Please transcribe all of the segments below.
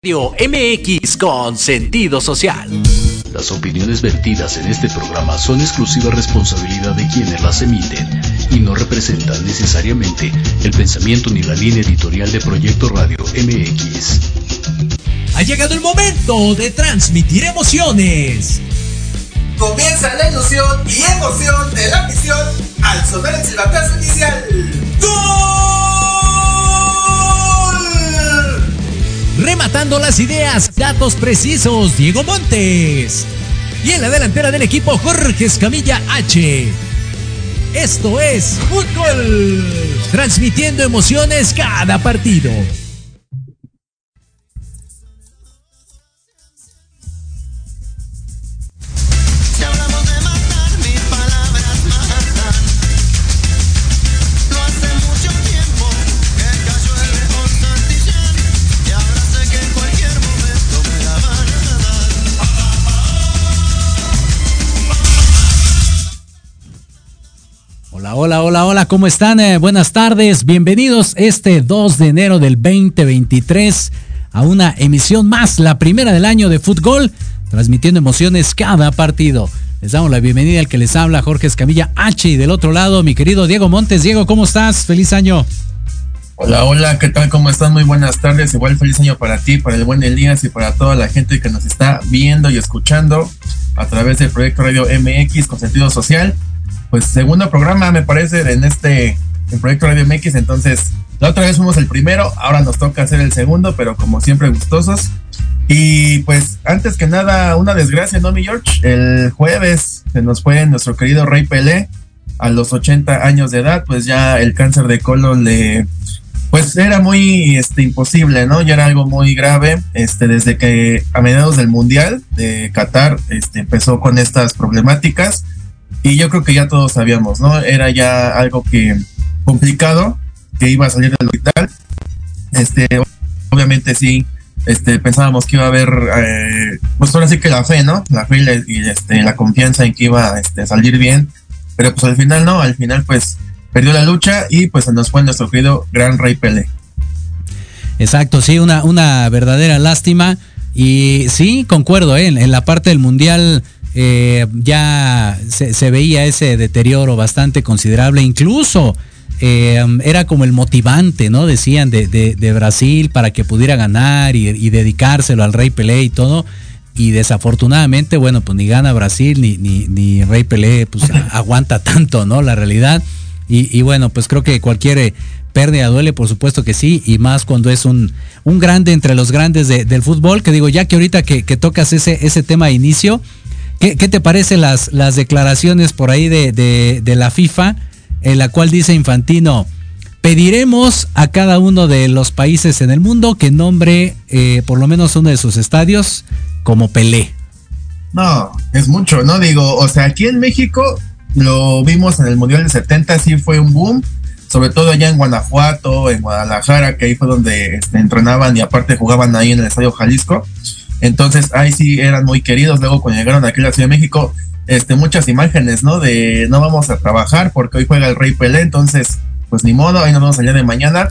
MX con sentido social. Las opiniones vertidas en este programa son exclusiva responsabilidad de quienes las emiten y no representan necesariamente el pensamiento ni la línea editorial de Proyecto Radio MX. Ha llegado el momento de transmitir emociones. Comienza la ilusión y emoción de la misión al sonar el silbatazo inicial. Rematando las ideas, datos precisos, Diego Montes. Y en la delantera del equipo, Jorge Escamilla H. Esto es Fútbol. Transmitiendo emociones cada partido. Hola, hola, hola, ¿cómo están? Eh, buenas tardes, bienvenidos este 2 de enero del 2023 a una emisión más, la primera del año de fútbol, transmitiendo emociones cada partido. Les damos la bienvenida al que les habla Jorge Escamilla H y del otro lado mi querido Diego Montes. Diego, ¿cómo estás? Feliz año. Hola, hola, ¿qué tal? ¿Cómo están? Muy buenas tardes. Igual feliz año para ti, para el buen Elías y para toda la gente que nos está viendo y escuchando a través del proyecto Radio MX con sentido social pues segundo programa me parece en este en Proyecto Radio MX, entonces la otra vez fuimos el primero, ahora nos toca hacer el segundo, pero como siempre gustosos. Y pues antes que nada, una desgracia, ¿no, mi George? El jueves se nos fue nuestro querido Rey Pelé a los 80 años de edad, pues ya el cáncer de colon le pues era muy este imposible, ¿no? Ya era algo muy grave, este desde que a mediados del Mundial de Qatar este empezó con estas problemáticas y yo creo que ya todos sabíamos, ¿no? Era ya algo que complicado, que iba a salir del hospital. Este, obviamente sí, este, pensábamos que iba a haber, eh, pues ahora sí que la fe, ¿no? La fe y, este, la confianza en que iba a este, salir bien, pero pues al final no, al final pues perdió la lucha y pues se nos fue nuestro querido Gran Rey Pele. Exacto, sí, una, una verdadera lástima. Y sí, concuerdo, ¿eh? en, en la parte del Mundial eh, ya se, veía ese deterioro bastante considerable, incluso eh, era como el motivante, ¿no? Decían de, Brasil para que pudiera ganar y, dedicárselo al Rey Pelé y todo. Y desafortunadamente, bueno, pues ni gana Brasil ni, ni, Rey Pelé, pues aguanta tanto, ¿no? La realidad. Y, bueno, pues creo que cualquier eh, pérdida duele, por supuesto que sí, y más cuando es un, un grande entre los grandes del fútbol, que digo, ya que ahorita que, que tocas ese, ese tema de inicio, ¿Qué, te parecen las, las declaraciones por ahí de, la FIFA en la cual dice Infantino, pediremos a cada uno de los países en el mundo que nombre eh, por lo menos uno de sus estadios como Pelé? No, es mucho, ¿no? Digo, o sea, aquí en México lo vimos en el Mundial del 70, sí fue un boom, sobre todo allá en Guanajuato, en Guadalajara, que ahí fue donde este, entrenaban y aparte jugaban ahí en el Estadio Jalisco. Entonces ahí sí eran muy queridos. Luego cuando llegaron aquí a la Ciudad de México, este, muchas imágenes, ¿no? De no vamos a trabajar porque hoy juega el Rey Pelé, entonces pues ni modo, ahí nos vamos allá de mañana.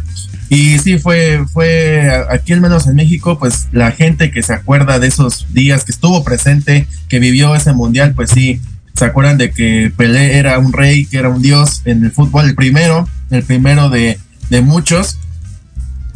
Y sí, fue, fue aquí al menos en México, pues la gente que se acuerda de esos días, que estuvo presente, que vivió ese mundial, pues sí, se acuerdan de que Pelé era un rey, que era un dios en el fútbol, el primero, el primero de, de muchos.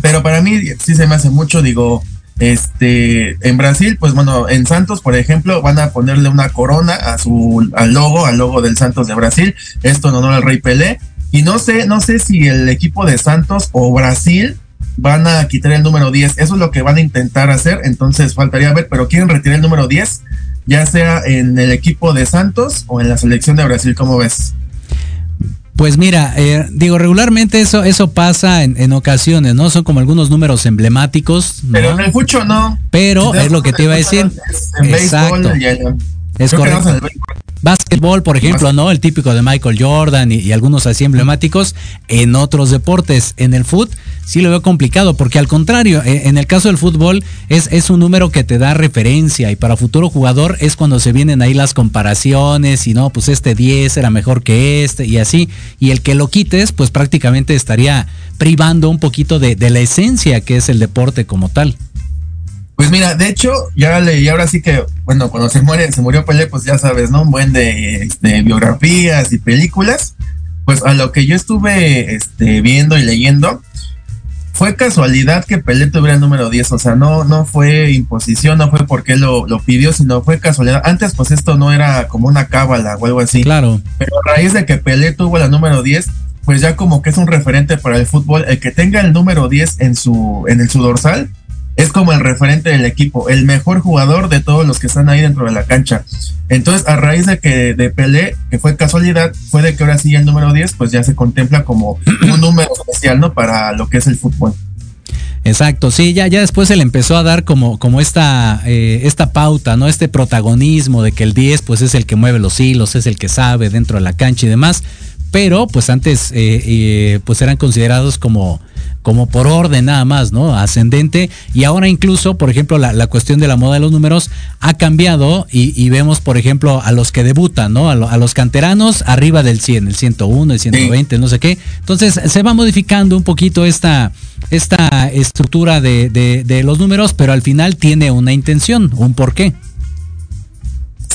Pero para mí sí se me hace mucho, digo, este, en Brasil, pues bueno, en Santos, por ejemplo, van a ponerle una corona a su, al logo, al logo del Santos de Brasil, esto en honor al Rey Pelé. Y no sé, no sé si el equipo de Santos o Brasil van a quitar el número 10. Eso es lo que van a intentar hacer. Entonces faltaría ver, pero quieren retirar el número 10, ya sea en el equipo de Santos o en la selección de Brasil. ¿Cómo ves? Pues mira, eh, digo, regularmente eso, eso pasa en, ocasiones, ¿no? Son como algunos números emblemáticos. Pero en el fucho no. Pero es lo que te iba a decir. Exacto. Es correcto. Básquetbol, por ejemplo, ¿no? El típico de Michael Jordan y, algunos así emblemáticos. En otros deportes, en el fútbol, sí lo veo complicado, porque al contrario, eh, en el caso del fútbol, es, es un número que te da referencia y para futuro jugador es cuando se vienen ahí las comparaciones y no, pues este 10 era mejor que este y así. Y el que lo quites, pues prácticamente estaría privando un poquito de, de la esencia que es el deporte como tal. Pues mira, de hecho, ya leí, ahora sí que, bueno, cuando se muere, se murió Pelé, pues ya sabes, ¿no? Un buen de este, biografías y películas. Pues a lo que yo estuve este, viendo y leyendo, fue casualidad que Pelé tuviera el número 10, o sea, no, no fue imposición, no fue porque lo, lo pidió, sino fue casualidad. Antes, pues esto no era como una cábala o algo así. Claro. Pero a raíz de que Pelé tuvo la número 10, pues ya como que es un referente para el fútbol. El que tenga el número 10 en su, en el, su dorsal, es como el referente del equipo, el mejor jugador de todos los que están ahí dentro de la cancha. Entonces, a raíz de que de Pelé, que fue casualidad, fue de que ahora sí el número 10, pues ya se contempla como un número especial, ¿no? Para lo que es el fútbol. Exacto, sí, ya, ya después se le empezó a dar como, como esta, eh, esta pauta, ¿no? Este protagonismo de que el 10 pues es el que mueve los hilos, es el que sabe dentro de la cancha y demás. Pero pues antes eh, eh, pues eran considerados como como por orden nada más, ¿no? Ascendente. Y ahora incluso, por ejemplo, la, cuestión de la moda de los números ha cambiado y, vemos, por ejemplo, a los que debutan, ¿no? A, los canteranos arriba del 100, el 101, el 120, no sé qué. Entonces se va modificando un poquito esta, esta estructura de, de los números, pero al final tiene una intención, un porqué.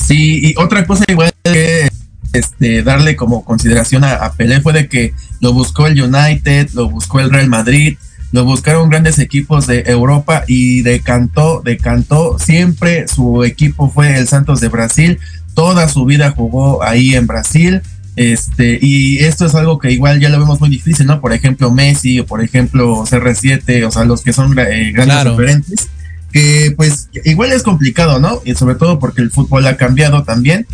Sí, y otra cosa igual que este, darle como consideración a, Pelé fue de que lo buscó el United, lo buscó el Real Madrid, lo buscaron grandes equipos de Europa y decantó, decantó, siempre su equipo fue el Santos de Brasil, toda su vida jugó ahí en Brasil, este, y esto es algo que igual ya lo vemos muy difícil, ¿no? Por ejemplo, Messi o por ejemplo CR7, o sea, los que son eh, grandes referentes, que pues igual es complicado, ¿no? Y sobre todo porque el fútbol ha cambiado también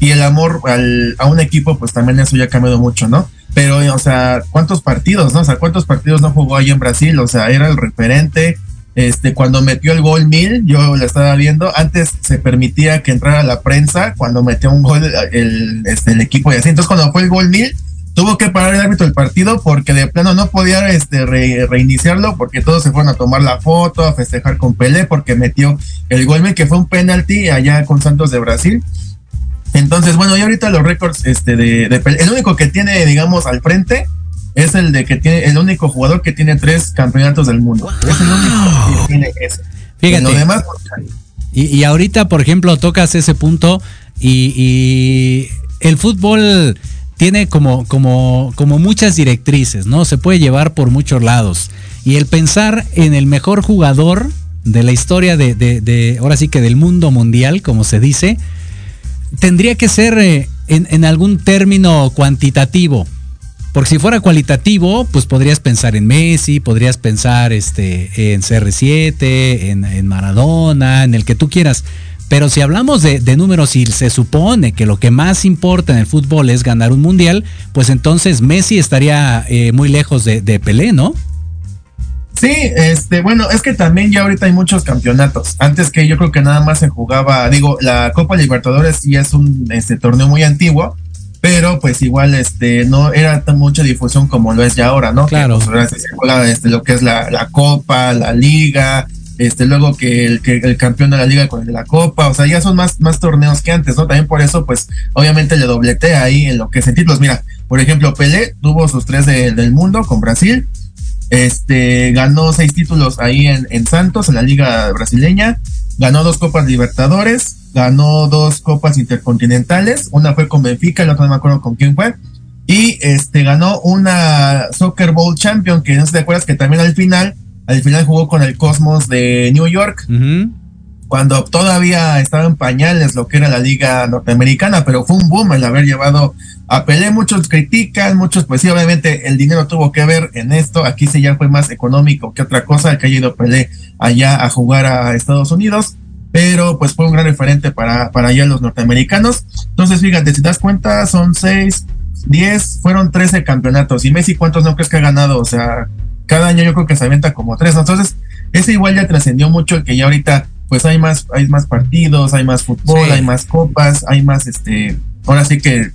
y el amor al, a un equipo, pues también eso ya ha cambiado mucho, ¿no? Pero, o sea, ¿cuántos partidos, no? O sea, ¿cuántos partidos no jugó ahí en Brasil? O sea, era el referente. Este, cuando metió el gol mil, yo lo estaba viendo, antes se permitía que entrara la prensa cuando metió un gol el, este, el equipo y así. Entonces, cuando fue el gol mil, tuvo que parar el árbitro del partido porque de plano no podía este, reiniciarlo porque todos se fueron a tomar la foto, a festejar con Pelé porque metió el gol mil que fue un penalti allá con Santos de Brasil. Entonces, bueno, y ahorita los récords este, de, el único que tiene, digamos, al frente es el de que tiene, el único jugador que tiene tres campeonatos del mundo. Es el único que tiene ese. Fíjate. demás, pues, y, y, ahorita, por ejemplo, tocas ese punto y, y el fútbol tiene como, como, como muchas directrices, ¿no? Se puede llevar por muchos lados. Y el pensar en el mejor jugador de la historia de, de, de ahora sí que del mundo mundial, como se dice, tendría que ser eh, en, algún término cuantitativo. Porque si fuera cualitativo, pues podrías pensar en Messi, podrías pensar este, en CR7, en, Maradona, en el que tú quieras. Pero si hablamos de, números y se supone que lo que más importa en el fútbol es ganar un mundial, pues entonces Messi estaría eh, muy lejos de, de Pelé, ¿no? Sí, este, bueno, es que también ya ahorita hay muchos campeonatos. Antes que yo creo que nada más se jugaba, digo, la Copa Libertadores ya es un este torneo muy antiguo, pero pues igual este no era tan mucha difusión como lo es ya ahora, ¿no? Claro. Que, pues, se juega este, lo que es la, la Copa, la Liga, este luego que el que el campeón de la liga con el de la copa, o sea, ya son más más torneos que antes, ¿no? También por eso pues obviamente le dobletea ahí en lo que es títulos. Mira, por ejemplo, Pelé tuvo sus tres del mundo con Brasil, este, ganó seis títulos ahí en, Santos, en la Liga Brasileña. Ganó dos Copas Libertadores. Ganó dos Copas Intercontinentales. Una fue con Benfica, la otra no me acuerdo con quién fue. Y este, ganó una Soccer Bowl Champion, que no sé si te acuerdas que también al final, al final jugó con el Cosmos de New York cuando todavía estaba en pañales lo que era la liga norteamericana, pero fue un boom el haber llevado a Pelé. Muchos critican, muchos, pues sí, obviamente el dinero tuvo que ver en esto. Aquí sí ya fue más económico que otra cosa, que haya ido Pelé allá a jugar a Estados Unidos, pero pues fue un gran referente para, para allá los norteamericanos. Entonces, fíjate, si te das cuenta, son seis, diez, fueron trece campeonatos. Y Messi, ¿cuántos no crees que ha ganado? O sea, cada año yo creo que se avienta como tres. Entonces, ese igual ya trascendió mucho, el que ya ahorita pues hay más, hay más partidos, hay más fútbol, hay más copas, hay más este, ahora sí que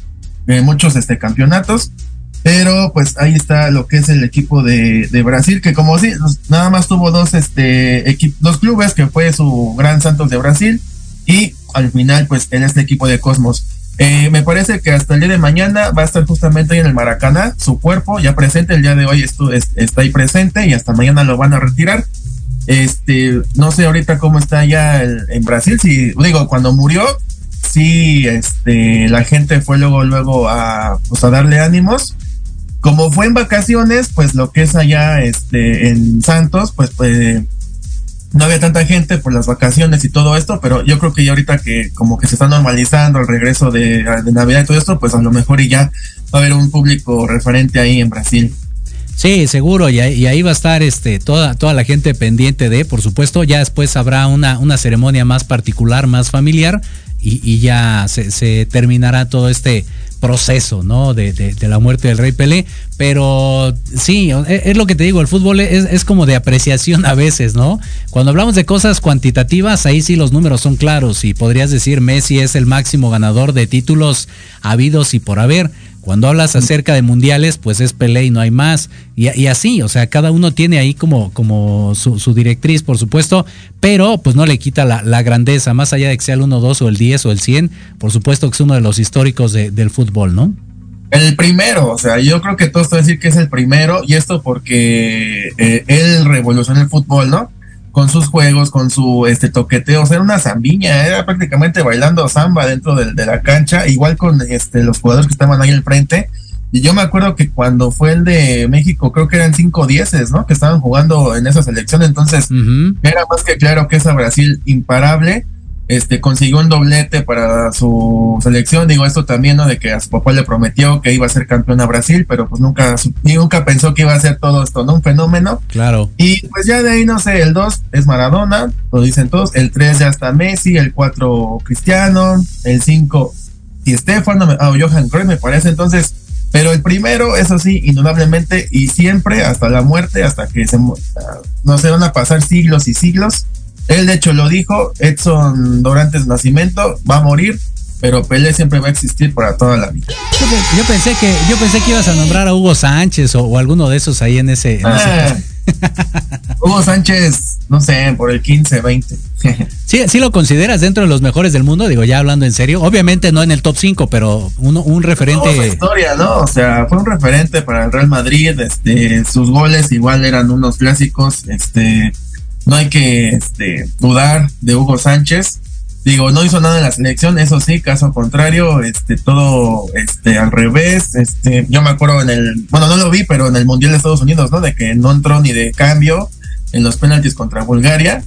eh, muchos este campeonatos. Pero pues ahí está lo que es el equipo de, de Brasil, que como sí, pues, nada más tuvo dos, este, dos clubes, que fue su Gran Santos de Brasil, y al final, pues en este equipo de Cosmos. Eh, me parece que hasta el día de mañana va a estar justamente ahí en el Maracaná, su cuerpo ya presente, el día de hoy está ahí presente y hasta mañana lo van a retirar. Este, no sé ahorita cómo está ya en Brasil, si digo, cuando murió, sí, este, la gente fue luego, luego a, pues a darle ánimos. Como fue en vacaciones, pues lo que es allá, este, en Santos, pues, pues no había tanta gente por las vacaciones y todo esto, pero yo creo que ya ahorita que como que se está normalizando el regreso de, Navidad y todo esto, pues a lo mejor ya va a haber un público referente ahí en Brasil. Sí, seguro, y ahí, va a estar este, toda, toda la gente pendiente de, por supuesto, ya después habrá una, una ceremonia más particular, más familiar, y, ya se, terminará todo este proceso, ¿no? De, la muerte del Rey Pelé. Pero sí, es, lo que te digo, el fútbol es, es, como de apreciación a veces, ¿no? Cuando hablamos de cosas cuantitativas, ahí sí los números son claros y podrías decir Messi es el máximo ganador de títulos habidos y por haber cuando hablas acerca de mundiales, pues es Pelé y no hay más. Y, así, o sea, cada uno tiene ahí como, su, directriz, por supuesto, pero pues no le quita la, grandeza, más allá de que sea el 1, 2 o el 10 o el 100, por supuesto que es uno de los históricos del fútbol, ¿no? El primero, o sea, yo creo que todos pueden decir que es el primero, y esto porque eh, él revolucionó el fútbol, ¿no? Con sus juegos, con su este toqueteo, o sea, era una zambiña, era prácticamente bailando samba dentro de, de, la cancha, igual con este los jugadores que estaban ahí al frente. Y yo me acuerdo que cuando fue el de México, creo que eran cinco dieces, ¿no? Que estaban jugando en esa selección, entonces era más que claro que esa Brasil imparable este, consiguió un doblete para su selección. Digo, esto también, ¿no? De que a su papá le prometió que iba a ser campeón a Brasil, pero pues nunca, nunca pensó que iba a ser todo esto, ¿no? Un fenómeno. Claro. Y pues ya de ahí, no sé, el 2 es Maradona, lo dicen todos. El 3 ya está Messi, el 4 Cristiano, el 5 y Estefano, ah, Johan Cruyff me parece. Entonces, pero el primero, eso sí, indudablemente, y siempre, hasta la muerte, hasta que se, no se van a pasar siglos y siglos él de hecho lo dijo, Edson Dorantes Nacimiento va a morir, pero Pelé siempre va a existir para toda la vida. Yo, pensé que yo pensé que ibas a nombrar a Hugo Sánchez o, alguno de esos ahí en ese. Ah, Hugo Sánchez, no sé, por el 15, 20. sí, sí lo consideras dentro de los mejores del mundo, digo, ya hablando en serio. Obviamente no en el top 5, pero uno, un referente. No, historia, ¿no? O sea, fue un referente para el Real Madrid. Este, sus goles igual eran unos clásicos. Este, no hay que este, dudar de Hugo Sánchez. Digo, no hizo nada en la selección, eso sí, caso contrario, este, todo este, al revés. Este, yo me acuerdo en el, bueno, no lo vi, pero en el Mundial de Estados Unidos, ¿no? De que no entró ni de cambio en los penaltis contra Bulgaria.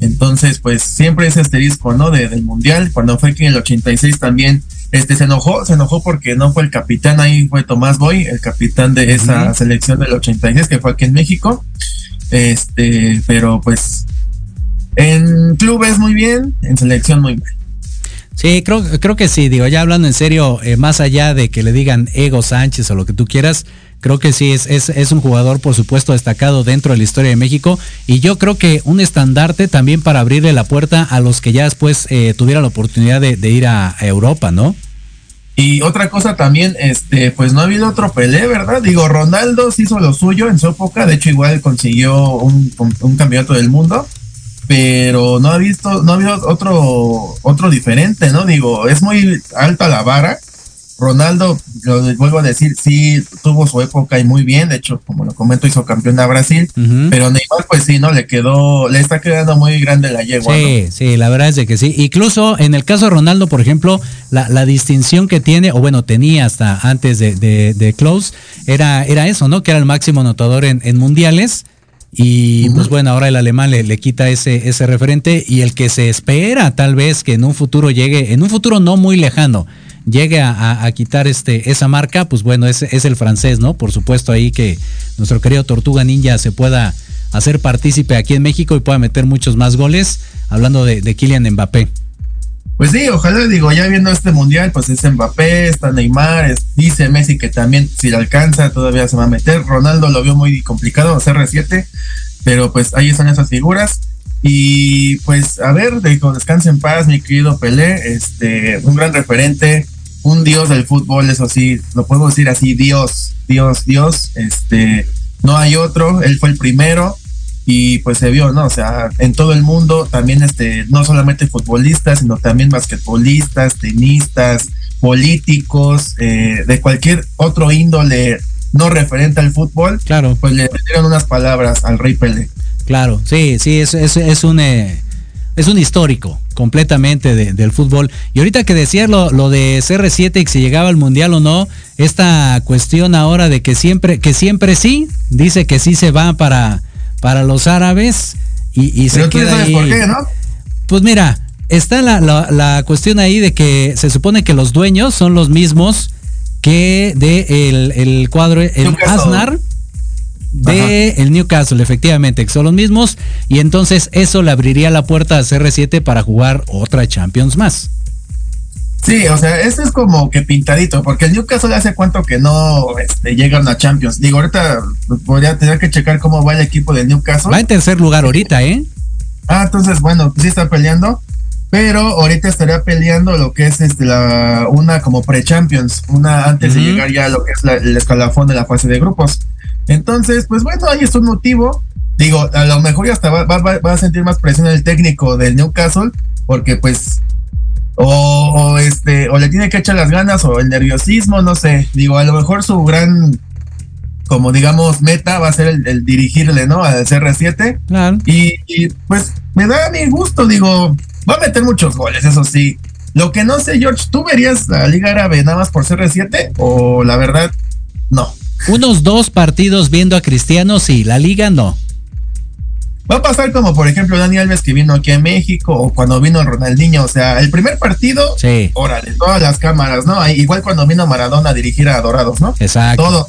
Entonces, pues siempre ese asterisco, ¿no? De, del Mundial. Cuando fue que en el 86 también este, se enojó, se enojó porque no fue el capitán, ahí fue Tomás Boy, el capitán de esa selección del 86 que fue aquí en México. Este, pero pues en clubes muy bien, en selección muy mal. Sí, creo, creo que sí, digo, ya hablando en serio, eh, más allá de que le digan Ego Sánchez o lo que tú quieras, creo que sí, es, es, un jugador, por supuesto, destacado dentro de la historia de México. Y yo creo que un estandarte también para abrirle la puerta a los que ya después eh, tuvieran la oportunidad de ir a, Europa, ¿no? Y otra cosa también, este, pues no ha habido otro Pelé, ¿verdad? Digo, Ronaldo se hizo lo suyo en su época, de hecho igual consiguió un, un campeonato del mundo, pero no ha visto, no ha habido otro, otro diferente, ¿no? Digo, es muy alta la vara. Ronaldo, lo vuelvo a decir, sí tuvo su época y muy bien, de hecho, como lo comento, hizo campeón a Brasil, pero Neymar, pues sí, ¿no? Le quedó, le está quedando muy grande la yegua. Sí, sí, la verdad es de que sí. Incluso en el caso de Ronaldo, por ejemplo, la, la distinción que tiene, o bueno, tenía hasta antes de, de, de Close, era, era eso, ¿no? Que era el máximo anotador en, en mundiales y pues bueno, ahora el alemán le, le, quita ese, ese referente y el que se espera tal vez que en un futuro llegue, en un futuro no muy lejano, llegue a, quitar este, esa marca, pues bueno, es, el francés, ¿no? Por supuesto ahí que nuestro querido Tortuga Ninja se pueda hacer partícipe aquí en México y pueda meter muchos más goles, hablando de, de Kylian Mbappé. Pues sí, ojalá, digo, ya viendo este mundial, pues es Mbappé, está Neymar, dice Messi que también si le alcanza todavía se va a meter. Ronaldo lo vio muy complicado, CR7, pero pues ahí están esas figuras. Y pues a ver, digo, descanse en paz, mi querido Pelé, este, un gran referente, un dios del fútbol, eso sí, lo podemos decir así, Dios, Dios, Dios, este, no hay otro, él fue el primero y pues se vio, ¿no? O sea, en todo el mundo también este, no solamente futbolistas, sino también basquetbolistas, tenistas, políticos, eh, de cualquier otro índole no referente al fútbol, claro. pues le dieron unas palabras al Rey Pelé. Claro, sí, sí, es, es, es un eh, es un histórico completamente del fútbol. Y ahorita que decías lo, lo, de CR7 y si llegaba al mundial o no, esta cuestión ahora de que siempre, que siempre sí, dice que sí se va para, para los árabes y, y se queda ahí. por qué, ¿no? Pues mira, está la, la, la, cuestión ahí de que se supone que los dueños son los mismos que de el, el cuadro, el Asnar de el Newcastle, efectivamente, que son los mismos, y entonces eso le abriría la puerta a CR7 para jugar otra Champions más. Sí, o sea, esto es como que pintadito, porque el Newcastle hace cuánto que no este, llega a una Champions. Digo, ahorita podría tener que checar cómo va el equipo del Newcastle. Va en tercer lugar ahorita, ¿eh? Ah, entonces, bueno, pues sí está peleando, pero ahorita estaría peleando lo que es este la una como pre-Champions, una antes uh -huh. de llegar ya a lo que es la, el escalafón de la fase de grupos. Entonces, pues bueno, ahí es un motivo. Digo, a lo mejor ya hasta va, va, va a sentir más presión el técnico del Newcastle, porque pues o, o, este o le tiene que echar las ganas o el nerviosismo, no sé. Digo, a lo mejor su gran como digamos meta va a ser el, el dirigirle, ¿no? Al CR7. Claro. Y, y, pues me da a mi gusto, digo, va a meter muchos goles, eso sí. Lo que no sé, George, ¿tú verías la Liga Árabe nada más por CR7 o la verdad no? Unos dos partidos viendo a Cristiano, sí, la liga no. Va a pasar como por ejemplo Dani Alves que vino aquí a México o cuando vino Ronaldinho, o sea, el primer partido, sí. órale, todas las cámaras, ¿no? Igual cuando vino Maradona a dirigir a Dorados, ¿no? Exacto. Todo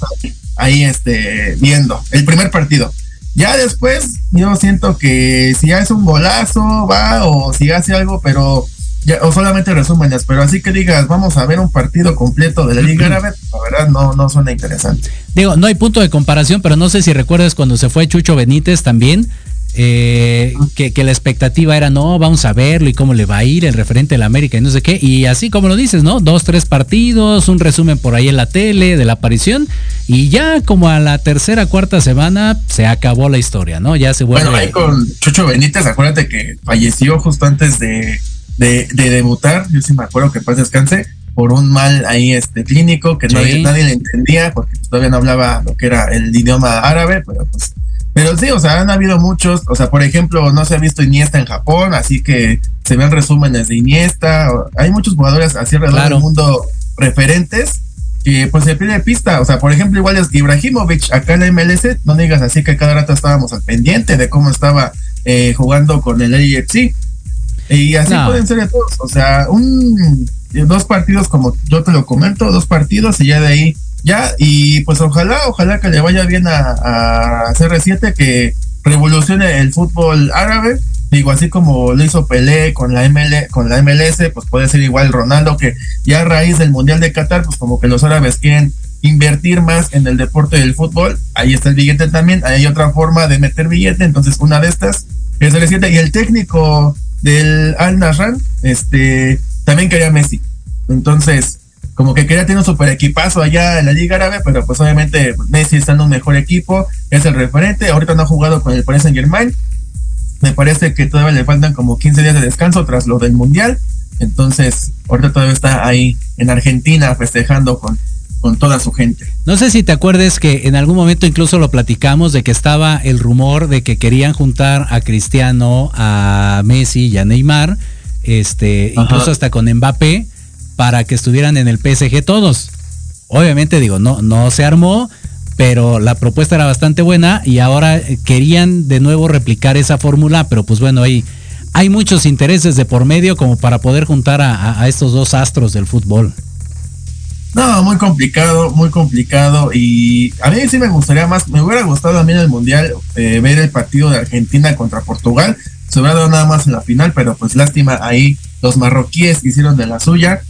ahí este viendo el primer partido. Ya después yo siento que si hace un golazo, va o si hace algo, pero ya, o solamente resúmenes, pero así que digas, vamos a ver un partido completo de la Liga Árabe, la verdad no, no suena interesante. Digo, no hay punto de comparación, pero no sé si recuerdas cuando se fue Chucho Benítez también, eh, que, que, la expectativa era, no, vamos a verlo y cómo le va a ir el referente de la América y no sé qué, y así como lo dices, ¿no? Dos, tres partidos, un resumen por ahí en la tele de la aparición, y ya como a la tercera, cuarta semana se acabó la historia, ¿no? Ya se vuelve... Bueno, ahí con Chucho Benítez, acuérdate que falleció justo antes de, de, de debutar, yo sí me acuerdo que paz descanse, por un mal ahí este clínico que sí. nadie, nadie le entendía, porque todavía no hablaba lo que era el idioma árabe, pero pues pero sí, o sea, han habido muchos, o sea, por ejemplo, no se ha visto Iniesta en Japón, así que se ven resúmenes de Iniesta, hay muchos jugadores así alrededor claro. del mundo referentes que pues se pierde pista, o sea, por ejemplo, igual es Ibrahimovic acá en la MLS, no digas así que cada rato estábamos al pendiente de cómo estaba eh, jugando con el AFC, y así no. pueden ser de todos, o sea, un dos partidos como yo te lo comento, dos partidos y ya de ahí ya, y pues ojalá, ojalá que le vaya bien a, a CR7, que revolucione el fútbol árabe, digo, así como lo hizo Pelé con la ML, con la MLS, pues puede ser igual Ronaldo, que ya a raíz del Mundial de Qatar, pues como que los árabes quieren invertir más en el deporte del fútbol, ahí está el billete también, hay otra forma de meter billete, entonces una de estas es CR7, y el técnico del Al Nasran, este, también quería Messi, entonces, como que quería tener un super equipazo allá en la Liga Árabe, pero pues obviamente Messi está en un mejor equipo, es el referente, ahorita no ha jugado con el Paris Saint Germain, me parece que todavía le faltan como 15 días de descanso tras lo del Mundial, entonces ahorita todavía está ahí en Argentina festejando con, con toda su gente. No sé si te acuerdes que en algún momento incluso lo platicamos de que estaba el rumor de que querían juntar a Cristiano, a Messi y a Neymar, este, Ajá. incluso hasta con Mbappé, para que estuvieran en el PSG todos. Obviamente digo, no, no se armó, pero la propuesta era bastante buena y ahora querían de nuevo replicar esa fórmula, pero pues bueno, hay, hay muchos intereses de por medio como para poder juntar a, a, estos dos astros del fútbol. No, muy complicado, muy complicado y a mí sí me gustaría más, me hubiera gustado también el Mundial eh, ver el partido de Argentina contra Portugal, se hubiera dado nada más en la final, pero pues lástima ahí los marroquíes hicieron de la suya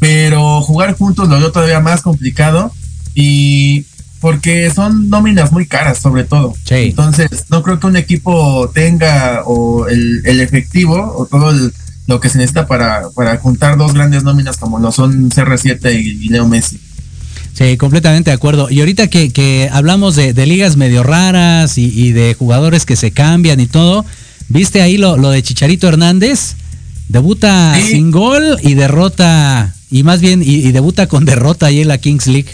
pero jugar juntos lo veo todavía más complicado y porque son nóminas muy caras sobre todo. Sí. Entonces, no creo que un equipo tenga o el, el efectivo o todo el, lo que se necesita para, para juntar dos grandes nóminas como lo son CR7 y, y Leo Messi. Sí, completamente de acuerdo. Y ahorita que, que hablamos de, de, ligas medio raras y, y, de jugadores que se cambian y todo, ¿viste ahí lo, lo de Chicharito Hernández? Debuta sí. sin gol y derrota y más bien, y, y, debuta con derrota ahí en la Kings League.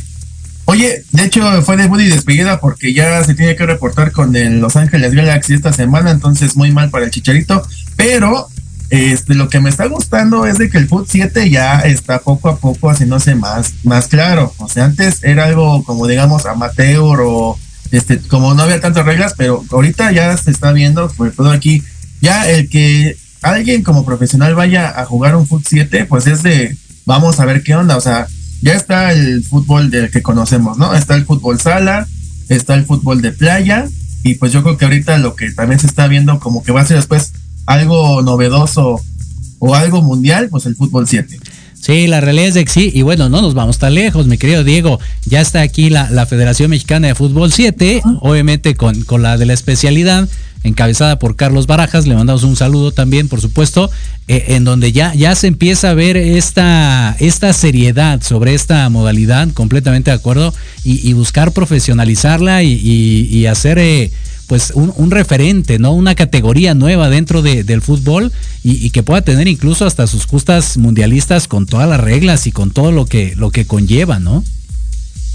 Oye, de hecho fue de Buddy despedida porque ya se tiene que reportar con el Los Ángeles Galaxy esta semana, entonces muy mal para el Chicharito, pero este, lo que me está gustando es de que el Foot 7 ya está poco a poco haciéndose más, más claro. O sea, antes era algo como digamos amateur o este, como no había tantas reglas, pero ahorita ya se está viendo, sobre todo aquí, ya el que alguien como profesional vaya a jugar un Foot 7, pues es de, vamos a ver qué onda, o sea, ya está el fútbol del que conocemos, ¿no? Está el fútbol sala, está el fútbol de playa, y pues yo creo que ahorita lo que también se está viendo como que va a ser después algo novedoso o algo mundial, pues el fútbol 7. Sí, la realidad es de que sí, y bueno, no nos vamos tan lejos, mi querido Diego. Ya está aquí la, la Federación Mexicana de Fútbol 7, obviamente con, con la de la especialidad, encabezada por Carlos Barajas, le mandamos un saludo también, por supuesto, eh, en donde ya, ya se empieza a ver esta, esta seriedad sobre esta modalidad, completamente de acuerdo, y, y buscar profesionalizarla y, y, y hacer... Eh, pues un, un, referente, ¿no? Una categoría nueva dentro de, del fútbol y, que pueda tener incluso hasta sus justas mundialistas con todas las reglas y con todo lo que, lo que conlleva, ¿no?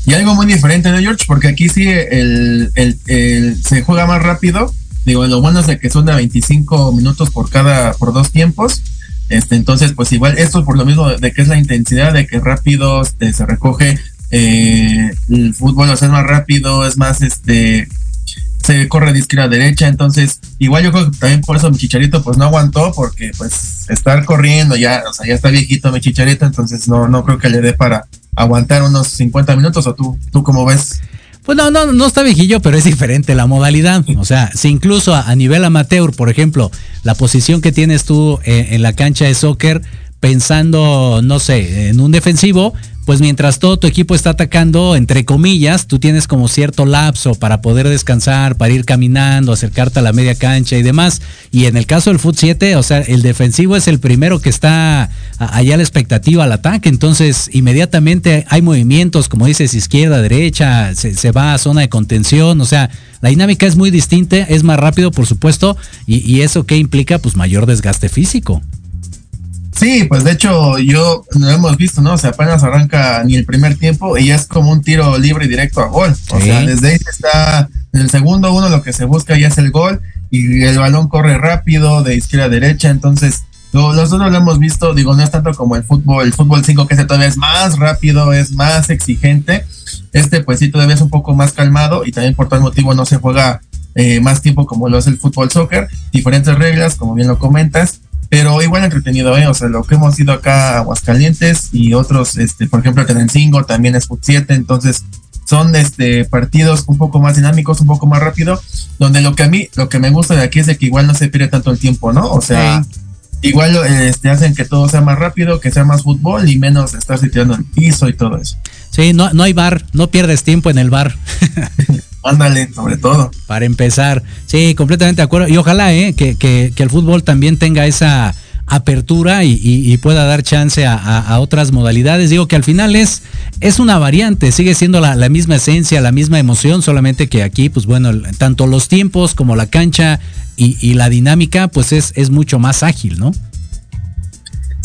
Y algo muy diferente, ¿no, George? Porque aquí sí el, el, el, se juega más rápido Digo, lo bueno es de que son de 25 minutos por cada, por dos tiempos. Este, entonces, pues igual, esto por lo mismo de que es la intensidad, de que rápido este, se recoge eh, el fútbol, o sea, es más rápido, es más, este, se corre de izquierda a derecha, entonces, igual yo creo que también por eso mi chicharito pues no aguantó, porque pues estar corriendo ya, o sea, ya está viejito mi chicharito, entonces no, no creo que le dé para aguantar unos 50 minutos, o tú, tú cómo ves. Pues no, no, no está viejillo, pero es diferente la modalidad. O sea, si incluso a, a nivel amateur, por ejemplo, la posición que tienes tú en, en la cancha de soccer, pensando, no sé, en un defensivo, pues mientras todo tu equipo está atacando, entre comillas, tú tienes como cierto lapso para poder descansar, para ir caminando, acercarte a la media cancha y demás. Y en el caso del Foot 7, o sea, el defensivo es el primero que está allá a la expectativa al ataque, entonces inmediatamente hay movimientos, como dices, izquierda, derecha, se, va a zona de contención, o sea, la dinámica es muy distinta, es más rápido, por supuesto, y, eso que implica, pues mayor desgaste físico. Sí, pues de hecho yo lo hemos visto, ¿no? O sea, apenas arranca ni el primer tiempo y ya es como un tiro libre y directo a gol. O sí. sea, desde ahí está, en el segundo uno lo que se busca ya es el gol y el balón corre rápido de izquierda a derecha, entonces lo, nosotros lo hemos visto, digo, no es tanto como el fútbol, el fútbol 5 que todavía es más rápido, es más exigente. Este pues sí todavía es un poco más calmado y también por tal motivo no se juega eh, más tiempo como lo es el fútbol soccer, diferentes reglas, como bien lo comentas pero igual entretenido, ¿eh? O sea, lo que hemos ido acá a Aguascalientes y otros, este, por ejemplo, Tenencingo también es Foot 7, entonces son este partidos un poco más dinámicos, un poco más rápido, donde lo que a mí, lo que me gusta de aquí es de que igual no se pierde tanto el tiempo, ¿no? O sea, sí. igual este, hacen que todo sea más rápido, que sea más fútbol y menos estarse tirando el piso y todo eso. Sí, no, no hay bar, no pierdes tiempo en el bar. Ándale, sobre todo. Para empezar, sí, completamente de acuerdo. Y ojalá eh, que, que, que el fútbol también tenga esa apertura y, y, y pueda dar chance a, a, a, otras modalidades. Digo que al final es, es una variante, sigue siendo la, la, misma esencia, la misma emoción, solamente que aquí, pues bueno, tanto los tiempos como la cancha y, y la dinámica, pues es, es mucho más ágil, ¿no?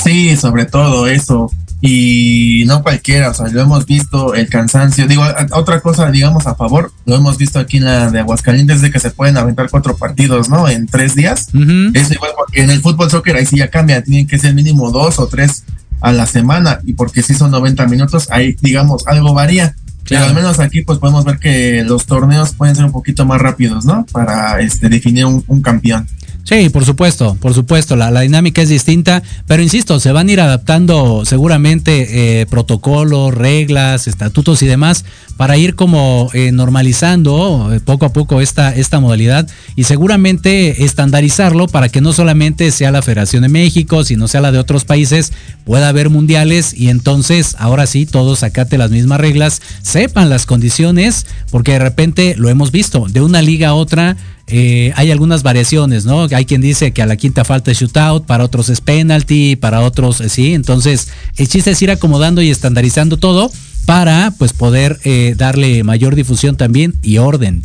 Sí, sobre todo eso y no cualquiera, o sea, lo hemos visto, el cansancio, digo, otra cosa, digamos, a favor, lo hemos visto aquí en la de Aguascalientes, de que se pueden aventar cuatro partidos, ¿no? En tres días, uh -huh. es igual porque en el fútbol soccer ahí sí ya cambia, tienen que ser mínimo dos o tres a la semana, y porque si son 90 minutos, ahí, digamos, algo varía. Pero al menos aquí pues podemos ver que los torneos pueden ser un poquito más rápidos, ¿no? Para este definir un, un campeón. Sí, por supuesto, por supuesto, la, la, dinámica es distinta, pero insisto, se van a ir adaptando seguramente eh, protocolos, reglas, estatutos y demás para ir como eh, normalizando eh, poco a poco esta, esta modalidad y seguramente estandarizarlo para que no solamente sea la Federación de México, sino sea la de otros países, pueda haber mundiales y entonces ahora sí todos acate las mismas reglas, sepan las condiciones, porque de repente lo hemos visto, de una liga a otra eh, hay algunas variaciones, ¿no? Hay quien dice que a la quinta falta es shootout, para otros es penalty, para otros eh, sí. Entonces, el chiste es ir acomodando y estandarizando todo para pues poder eh, darle mayor difusión también y orden.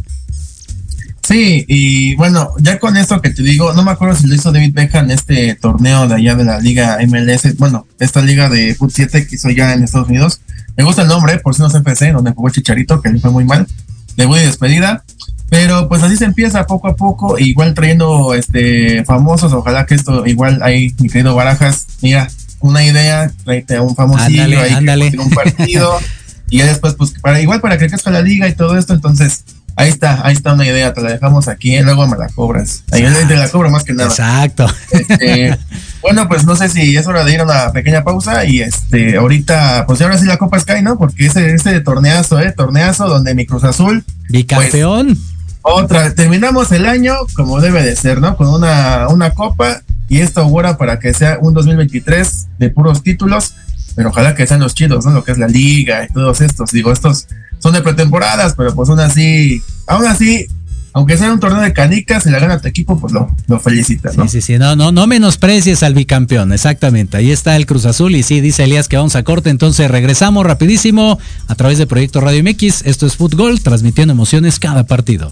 Sí, y bueno, ya con esto que te digo, no me acuerdo si lo hizo David Beckham este torneo de allá de la liga MLS, bueno, esta liga de Foot 7 que hizo ya en Estados Unidos, Me gusta el nombre, por si no se empecé, donde jugó Chicharito, que le fue muy mal. De muy despedida. Pero pues así se empieza poco a poco, igual trayendo este famosos, ojalá que esto igual ahí, mi querido Barajas, mira, una idea, tráete a un famosillo ahí ándale. un partido y ya después pues para igual para que crezca la liga y todo esto, entonces ahí está, ahí está una idea, te la dejamos aquí, y luego me la cobras. Ahí te la cobro más que nada. Exacto. Este, bueno, pues no sé si es hora de ir a una pequeña pausa y este ahorita pues ahora sí la Copa Sky, ¿no? Porque ese ese torneazo, eh, torneazo donde mi Cruz Azul bicampeón pues, otra, terminamos el año como debe de ser, ¿no? Con una, una copa y esto augura para que sea un 2023 de puros títulos, pero ojalá que sean los chidos, ¿no? Lo que es la liga y todos estos. Digo, estos son de pretemporadas, pero pues aún así, aún así, aunque sea un torneo de canicas y la gana tu equipo, pues lo, lo felicitas, ¿no? Sí, sí, sí, no, no, no menosprecies al bicampeón, exactamente. Ahí está el Cruz Azul y sí, dice Elías que vamos a corte, entonces regresamos rapidísimo a través de Proyecto Radio MX. Esto es Fútbol, transmitiendo emociones cada partido.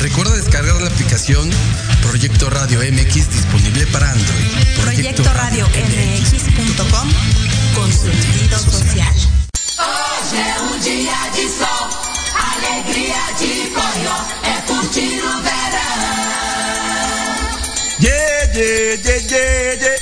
Recuerda descargar la aplicación Proyecto Radio MX disponible para Android. Proyecto, Radio MX.com con sentido social. Hoje é um dia de sol, de é curtir o verão. Yeah, yeah, yeah, yeah, yeah.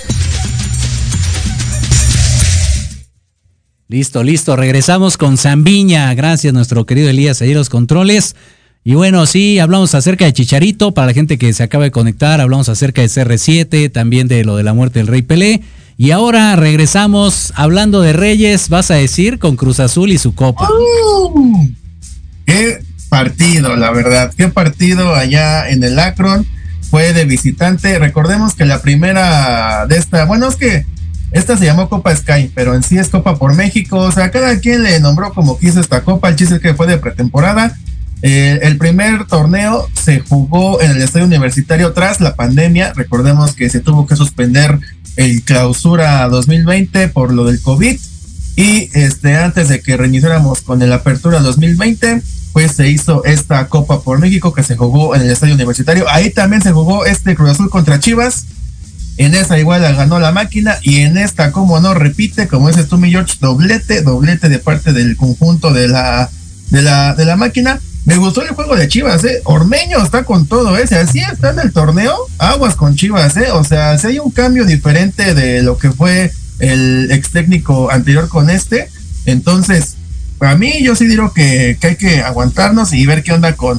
Listo, listo. Regresamos con Zambiña. Gracias, nuestro querido Elías, ahí los controles. Y bueno, sí, hablamos acerca de Chicharito, para la gente que se acaba de conectar, hablamos acerca de CR7, también de lo de la muerte del Rey Pelé. Y ahora regresamos hablando de Reyes, vas a decir, con Cruz Azul y su copa. Qué partido, la verdad, qué partido allá en el Akron. Fue de visitante. Recordemos que la primera de esta, bueno, es que esta se llamó Copa Sky, pero en sí es Copa por México. O sea, cada quien le nombró como quiso esta copa. El chiste es que fue de pretemporada eh, el primer torneo se jugó en el estadio universitario tras la pandemia. Recordemos que se tuvo que suspender el clausura 2020 por lo del COVID. Y este, antes de que reiniciáramos con el apertura 2020, pues se hizo esta Copa por México que se jugó en el estadio universitario. Ahí también se jugó este Cruz Azul contra Chivas. En esa igual la ganó la máquina y en esta, como no, repite, como dices tú, mi George, doblete, doblete de parte del conjunto de la, de la, de la máquina me gustó el juego de Chivas, ¿eh? Ormeño está con todo, ¿eh? Si así está en el torneo, aguas con Chivas, ¿eh? O sea, si hay un cambio diferente de lo que fue el ex técnico anterior con este, entonces, para mí yo sí digo que, que hay que aguantarnos y ver qué onda con,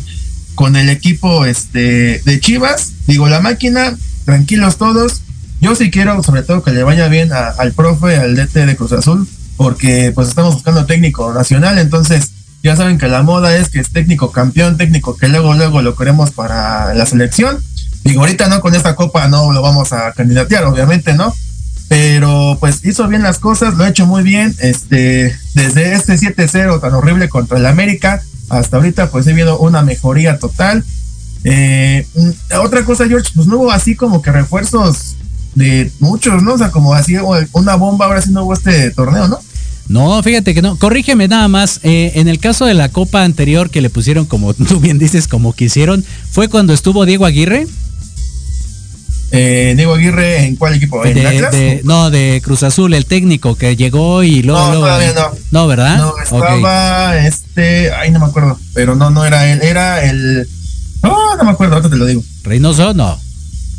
con el equipo este, de Chivas. Digo, la máquina, tranquilos todos. Yo sí quiero, sobre todo, que le vaya bien al profe, al DT de Cruz Azul, porque pues estamos buscando técnico nacional, entonces ya saben que la moda es que es técnico campeón, técnico que luego, luego lo queremos para la selección. Digo, ahorita no, con esta copa no lo vamos a candidatear, obviamente, ¿no? Pero pues hizo bien las cosas, lo ha hecho muy bien. Este, desde este 7-0 tan horrible contra el América, hasta ahorita pues he visto una mejoría total. Eh, mm, otra cosa, George, pues no hubo así como que refuerzos de muchos, ¿no? O sea, como así una bomba, ahora sí no hubo este torneo, ¿no? No, fíjate que no. Corrígeme nada más. Eh, en el caso de la copa anterior que le pusieron, como tú bien dices, como quisieron, ¿fue cuando estuvo Diego Aguirre? Eh, Diego Aguirre, ¿en cuál equipo? ¿En de, no, de Cruz Azul, el técnico que llegó y luego. No, todavía no. No, ¿verdad? No, estaba este. Ay, no me acuerdo. Pero no, no era él. Era el. No, no me acuerdo, ahorita te lo digo. ¿Reynoso? No.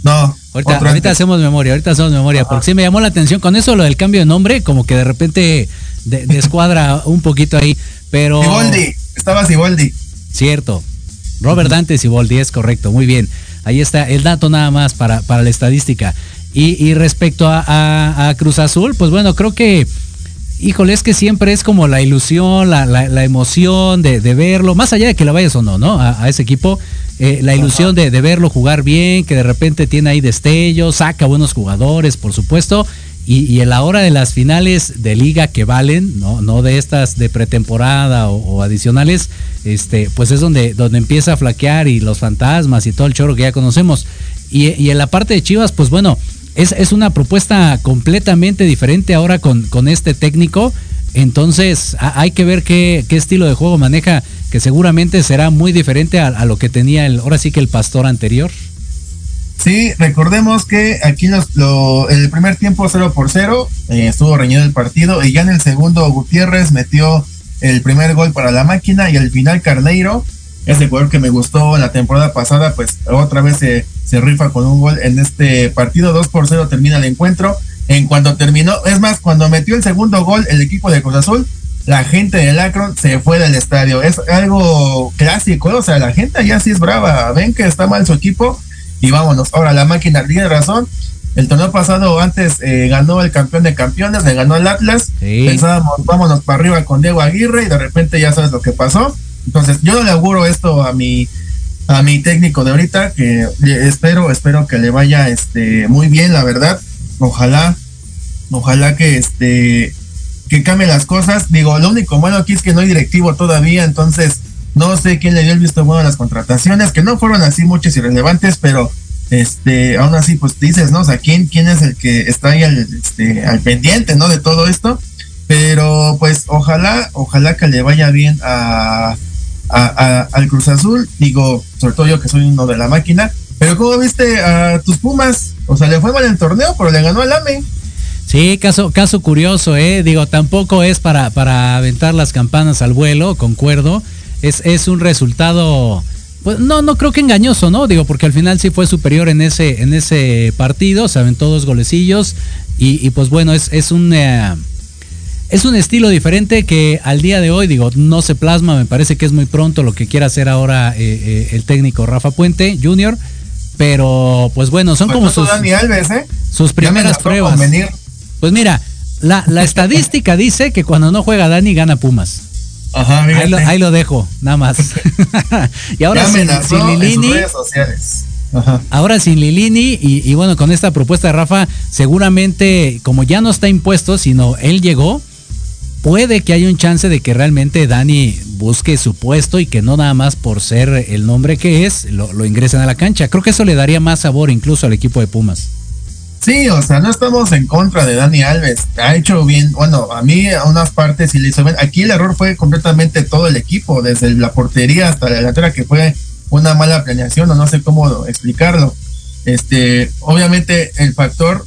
No. Ahorita, ahorita hacemos memoria, ahorita hacemos memoria. Porque sí me llamó la atención con eso, lo del cambio de nombre, como que de repente de, descuadra un poquito ahí. Pero. Siboldi, estaba Siboldi. Cierto. Robert Dante Siboldi, es correcto, muy bien. Ahí está el dato nada más para, para la estadística. Y, respecto a, Cruz Azul, pues bueno, creo que, híjole, es que siempre es como la ilusión, la, la, emoción de, verlo, más allá de que lo vayas o no, ¿no? A, ese equipo, eh, la ilusión de, de, verlo jugar bien, que de repente tiene ahí destellos, saca buenos jugadores, por supuesto, y, en la hora de las finales de liga que valen, no, no de estas de pretemporada o, adicionales, este, pues es donde, donde empieza a flaquear y los fantasmas y todo el choro que ya conocemos. Y, en la parte de Chivas, pues bueno, es, es una propuesta completamente diferente ahora con, con este técnico. Entonces hay que ver qué, qué, estilo de juego maneja, que seguramente será muy diferente a, a lo que tenía el, ahora sí que el pastor anterior. Sí, recordemos que aquí los, lo, el primer tiempo 0 por 0 eh, estuvo reñido el partido y ya en el segundo Gutiérrez metió el primer gol para la máquina y al final Carneiro, ese jugador que me gustó la temporada pasada, pues otra vez se, se rifa con un gol en este partido, 2 por 0 termina el encuentro. En cuanto terminó, es más, cuando metió el segundo gol el equipo de Cruz Azul, la gente del Akron se fue del estadio. Es algo clásico, o sea, la gente ya sí es brava. Ven que está mal su equipo y vámonos. Ahora la máquina tiene razón. El torneo pasado antes eh, ganó el campeón de campeones, le ganó el Atlas. Pensábamos, vámonos para arriba con Diego Aguirre y de repente ya sabes lo que pasó. Entonces, yo no le auguro esto a mi a mi técnico de ahorita, que espero, espero que le vaya este muy bien, la verdad. Ojalá, ojalá que este que cambie las cosas. Digo, lo único malo aquí es que no hay directivo todavía, entonces no sé quién le dio el visto bueno a las contrataciones, que no fueron así muchas irrelevantes, pero este, aún así, pues dices, ¿no? O sea, ¿quién, quién es el que está ahí al, este, al pendiente, ¿no? De todo esto. Pero pues ojalá, ojalá que le vaya bien a, al Cruz Azul. Digo, sobre todo yo que soy uno de la máquina. Pero ¿cómo viste a tus Pumas? O sea, le fue mal el torneo, pero le ganó al AME. Sí, caso, caso curioso, ¿eh? Digo, tampoco es para, para aventar las campanas al vuelo, concuerdo es, es un resultado, pues no, no creo que engañoso, ¿no? Digo, porque al final sí fue superior en ese, en ese partido, saben todos golecillos, y, y pues bueno, es, es un... Eh, es un estilo diferente que al día de hoy, digo, no se plasma, me parece que es muy pronto lo que quiera hacer ahora eh, eh, el técnico Rafa Puente Jr., pero pues bueno, son pues como sus, sus primeras pruebas. Pues mira, la, la estadística dice que cuando no juega Dani gana Pumas. Ajá, ahí, lo, dejo, nada más. y ahora sin, Lilini. Ahora sin Lilini y, bueno, con esta propuesta de Rafa, seguramente como ya no está impuesto, sino él llegó, puede que haya un chance de que realmente Dani busque su puesto y que no nada más por ser el nombre que es, lo, lo ingresen a la cancha. Creo que eso le daría más sabor incluso al equipo de Pumas. Sí, o sea, no estamos en contra de Dani Alves. Ha hecho bien, bueno, a mí a unas partes sí le hizo bien. Aquí el error fue completamente todo el equipo, desde la portería hasta la delantera, que fue una mala planeación, o no sé cómo explicarlo. Este, obviamente el factor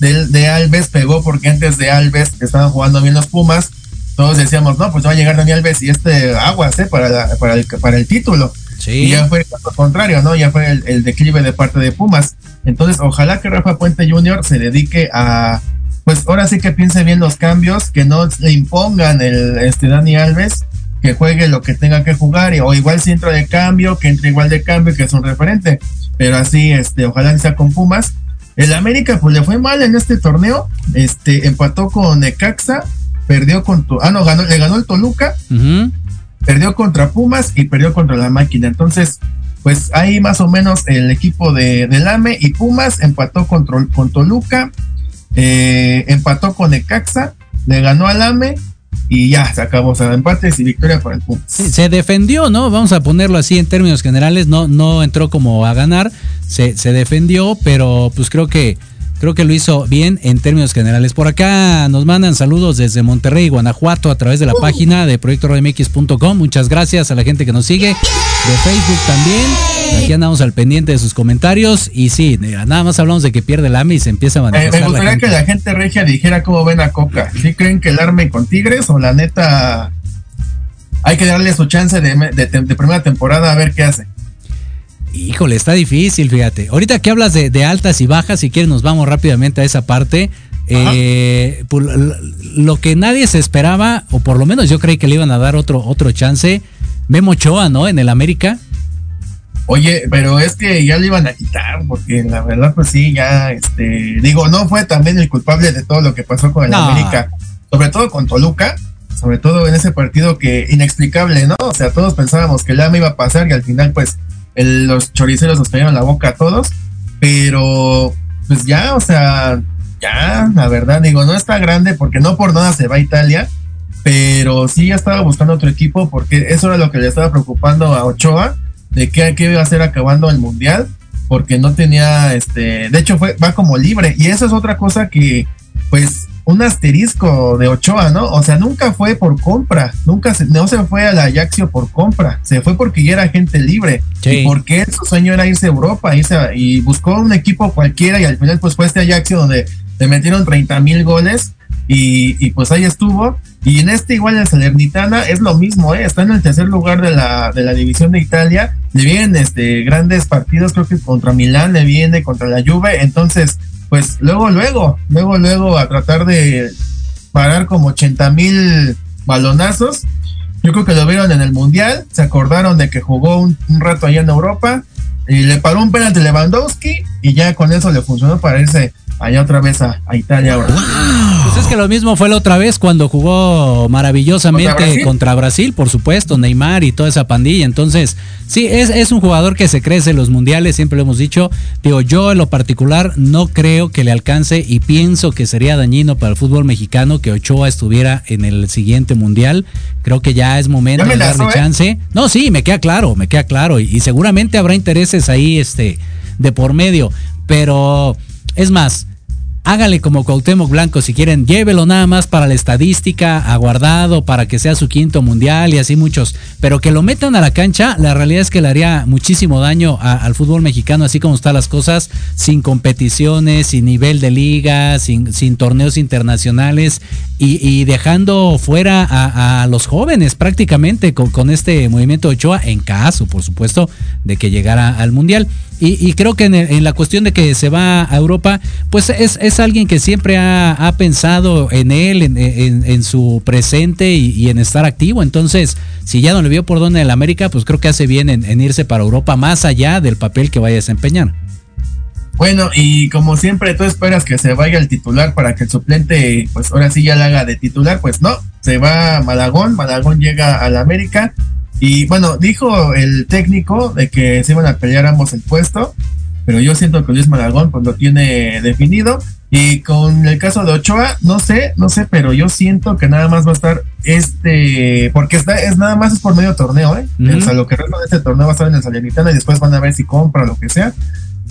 de, de Alves pegó porque antes de Alves estaban jugando bien los Pumas, todos decíamos, no, pues va a llegar Daniel Alves y este aguas, ¿eh? Para, la- para, el, para el título. Sí. Y ya fue lo contrario, ¿no? Ya fue el, el declive de parte de Pumas. Entonces, ojalá que Rafa Puente Jr. se dedique a, pues ahora sí que piense bien los cambios, que no le impongan el este Dani Alves, que juegue lo que tenga que jugar, y- o igual si entra de cambio, que entre igual de cambio, que es un referente. Pero así, este, ojalá que sea con Pumas. El América, pues le fue mal en este torneo, este, empató con Necaxa, perdió con, tu, ah, no, ganó, le ganó el Toluca, Ujú. Perdió contra Pumas y perdió contra la máquina. Entonces, pues ahí más o menos el equipo de, del AME y Pumas empató contra, con Toluca, eh, empató con Necaxa, le ganó al AME y ya se acabó. O sea, empates y victoria para el Pumas. Se defendió, ¿no? Vamos a ponerlo así en términos generales, no, no entró como a ganar, se, se defendió, pero pues creo que creo que lo hizo bien en términos generales. Por acá nos mandan saludos desde Monterrey, Guanajuato, a través de la página de proyectormx.com. Muchas gracias a la gente que nos sigue, de Facebook también. Aquí andamos al pendiente de sus comentarios. Y sí, mira, nada más hablamos de que pierde el AME y se empieza a Eh, me la gustaría gente. que la gente regia dijera cómo ven a Coca. ¿Sí creen que el arme con Tigres o la neta hay que darle su chance de, de- de primera temporada a ver qué hace? Híjole, está difícil, fíjate. Ahorita que hablas de, de altas y bajas, si quieres nos vamos rápidamente a esa parte. Eh, pues, lo que nadie se esperaba, o por lo menos yo creí que le iban a dar otro, otro chance, Memo Ochoa, ¿no? En el América. Oye, pero es que ya lo iban a quitar, porque la verdad, pues sí, ya, este, digo, no fue también el culpable de todo lo que pasó con el No. América, sobre todo con Toluca, sobre todo en ese partido que inexplicable, ¿no? O sea, todos pensábamos que el AME iba a pasar y al final, pues, el- los choriceros nos cayeron la boca a todos, pero, pues ya, o sea, ya, la verdad, digo, no está grande porque no por nada se va a Italia, pero sí ya estaba buscando otro equipo porque eso era lo que le estaba preocupando a Ochoa de qué, qué iba a hacer acabando el mundial porque no tenía este de hecho fue va como libre y eso es otra cosa que pues un asterisco de Ochoa, ¿no? O sea, nunca fue por compra, nunca se, no se fue a la Ajaxio por compra, se fue porque ya era gente libre Sí. y porque su sueño era irse a Europa, irse a- y buscó un equipo cualquiera y al final pues fue este Ajaxio donde le metieron 30 mil goles y, y pues ahí estuvo. Y en este igual el Salernitana es lo mismo, ¿eh? está en el tercer lugar de la, de la división de Italia, le vienen este, grandes partidos, creo que contra Milán, le viene contra la Juve, entonces pues luego, luego, luego, luego a tratar de parar como 80 mil balonazos. Yo creo que lo vieron en el Mundial, se acordaron de que jugó un, un rato allá en Europa y le paró un penalti Lewandowski y ya con eso le funcionó para irse allá otra vez a, a Italia ahora. Que lo mismo fue la otra vez cuando jugó maravillosamente ¿Contra Brasil? contra Brasil, por supuesto, Neymar y toda esa pandilla. Entonces, sí, es, es un jugador que se crece en los mundiales, siempre lo hemos dicho. Digo, yo en lo particular no creo que le alcance y pienso que sería dañino para el fútbol mexicano que Ochoa estuviera en el siguiente mundial. Creo que ya es momento Ya de darle ¿eh? chance. No, sí, me queda claro, me queda claro. Y, y seguramente habrá intereses ahí este, de por medio. Pero, es más, hágale como Cuauhtémoc Blanco si quieren, llévelo nada más para la estadística, aguardado, para que sea su quinto mundial y así muchos, pero que lo metan a la cancha, la realidad es que le haría muchísimo daño al fútbol mexicano, así como están las cosas, sin competiciones, sin nivel de liga, sin, torneos internacionales y, dejando fuera a, a los jóvenes prácticamente con, con este movimiento de Ochoa, en caso, por supuesto, de que llegara al mundial. Y, creo que en, la cuestión de que se va a Europa, pues es, es alguien que siempre ha, pensado en él, en, su presente y, en estar activo. Entonces, si ya no le vio por dónde en América, pues creo que hace bien en, en irse para Europa, más allá del papel que vaya a desempeñar. Bueno, y como siempre tú esperas que se vaya el titular para que el suplente, pues ahora sí ya la haga de titular, pues no, se va Malagón, Malagón llega al América y bueno, dijo el técnico de que se iban a pelear ambos el puesto, pero yo siento que Luis Malagón pues lo tiene definido. Y con el caso de Ochoa, no sé, no sé, pero yo siento que nada más va a estar este, porque está, es nada más es por medio torneo, ¿eh? O sea, lo que resta de este torneo va a estar en el Salernitana y después van a ver si compra o lo que sea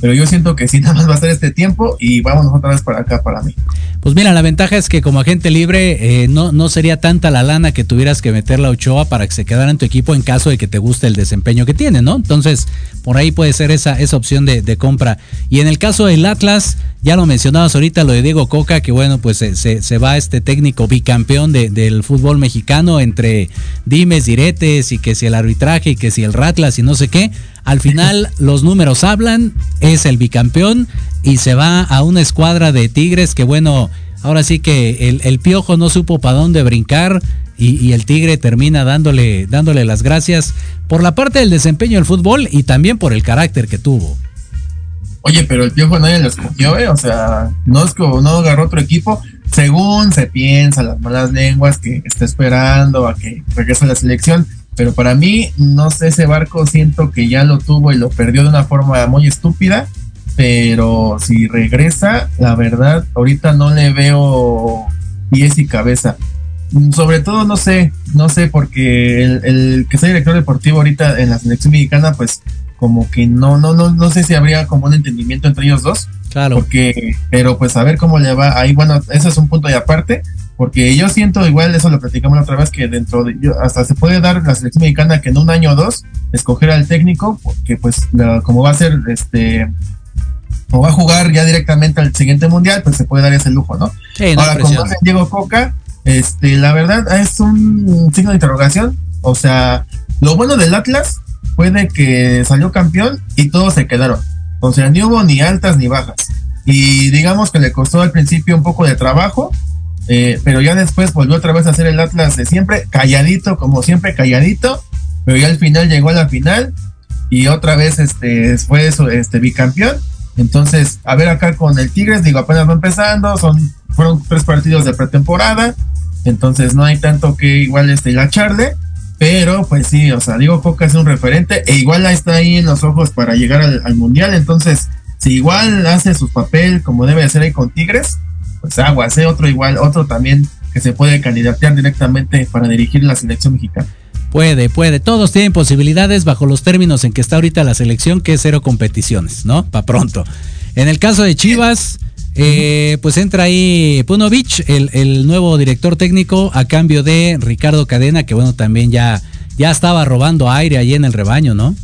pero yo siento que sí, nada más va a ser este tiempo y vámonos otra vez para acá, para mí. Pues mira, la ventaja es que como agente libre eh, no, no sería tanta la lana que tuvieras que meter la Ochoa para que se quedara en tu equipo en caso de que te guste el desempeño que tiene, ¿no? Entonces, por ahí puede ser esa, esa opción de, compra. Y en el caso del Atlas, ya lo mencionabas ahorita, lo de Diego Coca, que bueno, pues se, se, se va este técnico bicampeón de, del fútbol mexicano entre dimes, diretes y que si el arbitraje y que si el Ratlas y no sé qué. Al final los números hablan, es el bicampeón y se va a una escuadra de Tigres que bueno, ahora sí que el, piojo no supo para dónde brincar y, y, el Tigre termina dándole, dándole las gracias por la parte del desempeño del fútbol y también por el carácter que tuvo. Oye, pero el piojo nadie lo escogió, ¿eh? O sea, no, es como, no agarró otro equipo. Según se piensa, las malas lenguas que está esperando a que regrese a la selección. Pero para mí, no sé, ese barco siento que ya lo tuvo y lo perdió de una forma muy estúpida. Pero si regresa, la verdad, ahorita no le veo pies y cabeza. Sobre todo, no sé, no sé, porque el, el que sea director deportivo ahorita en la selección mexicana, pues como que no, no, no, no sé si habría como un entendimiento entre ellos dos. Claro. Porque, pero pues a ver cómo le va. Ahí, bueno, ese es un punto de aparte. Porque yo siento, igual eso lo platicamos la otra vez, que dentro de, yo, hasta se puede dar la selección mexicana que en un año o dos escoger al técnico, porque pues la, como va a ser, este, como va a jugar ya directamente al siguiente mundial, pues se puede dar ese lujo, ¿no? Sí, no Ahora, como hace Diego Coca, este, la verdad es un signo de interrogación. O sea, lo bueno del Atlas fue de que salió campeón y todos se quedaron. O sea, ni hubo ni altas ni bajas. Y digamos que le costó al principio un poco de trabajo, eh, pero ya después volvió otra vez a hacer el Atlas de siempre, calladito, como siempre, calladito, pero ya al final llegó a la final y otra vez este, fue eso, este bicampeón. Entonces, a ver acá con el Tigres, digo, apenas va empezando, son, fueron tres partidos de pretemporada, entonces no hay tanto que igual este, charle, pero pues sí, o sea, Diego Coca es un referente e igual está ahí en los ojos para llegar al, al mundial, entonces si igual hace su papel como debe hacer ahí con Tigres, pues aguas, ¿eh? otro igual, otro también que se puede candidatear directamente para dirigir la selección mexicana. Puede, puede. Todos tienen posibilidades bajo los términos en que está ahorita la selección, que es cero competiciones, ¿no? Para pronto. En el caso de Chivas, eh, pues entra ahí Punovich, el, el, nuevo director técnico, a cambio de Ricardo Cadena, que bueno, también ya, ya estaba robando aire ahí en el rebaño, ¿no?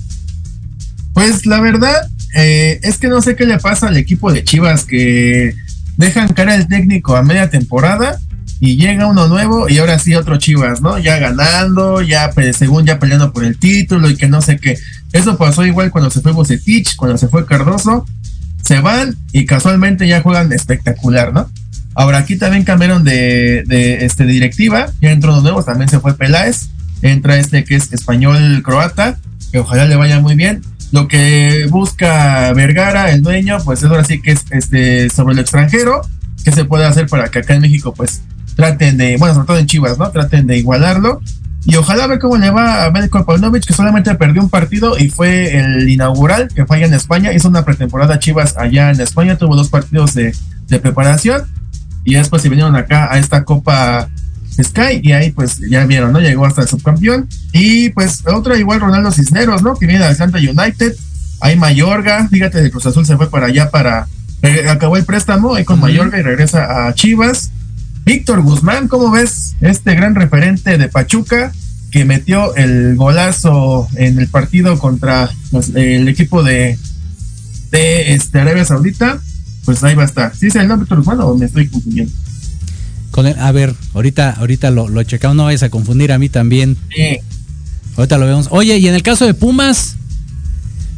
Pues la verdad, eh, es que no sé qué le pasa al equipo de Chivas, que dejan cara el técnico a media temporada y llega uno nuevo y ahora sí otro Chivas, ¿no? Ya ganando, ya según ya peleando por el título y que no sé qué. Eso pasó igual cuando se fue Bocetich, cuando se fue Cardoso, se van y casualmente ya juegan espectacular, ¿no? Ahora aquí también cambiaron de, de este directiva, ya entró uno nuevo, también se fue Peláez, entra este que es español croata, que ojalá le vaya muy bien. Lo que busca Vergara, el dueño, pues es ahora sí que es este sobre el extranjero, qué se puede hacer para que acá en México pues traten de, bueno, sobre todo en Chivas, ¿no? Traten de igualarlo. Y ojalá ver cómo le va a Belko Paunovic, que solamente perdió un partido y fue el inaugural, que fue allá en España. Hizo una pretemporada Chivas allá en España, tuvo dos partidos de, de preparación. Y después se vinieron acá a esta Copa Sky y ahí pues ya vieron, ¿no? Llegó hasta el subcampeón. Y pues otra igual Ronaldo Cisneros, ¿no? Que viene de Atlanta United. Ahí Mayorga, fíjate, de Cruz Azul se fue para allá para... Acabó el préstamo ahí con uh -huh. Mayorga y regresa a Chivas. Víctor Guzmán, ¿cómo ves este gran referente de Pachuca que metió el golazo en el partido contra los, el equipo de, de este, Arabia Saudita? Pues ahí va a estar. ¿Sí es el nombre Víctor Guzmán o me estoy confundiendo? Con el, a ver, ahorita, ahorita lo, lo checamos, no vayas a confundir a mí también. Sí. Ahorita lo vemos. Oye, y en el caso de Pumas,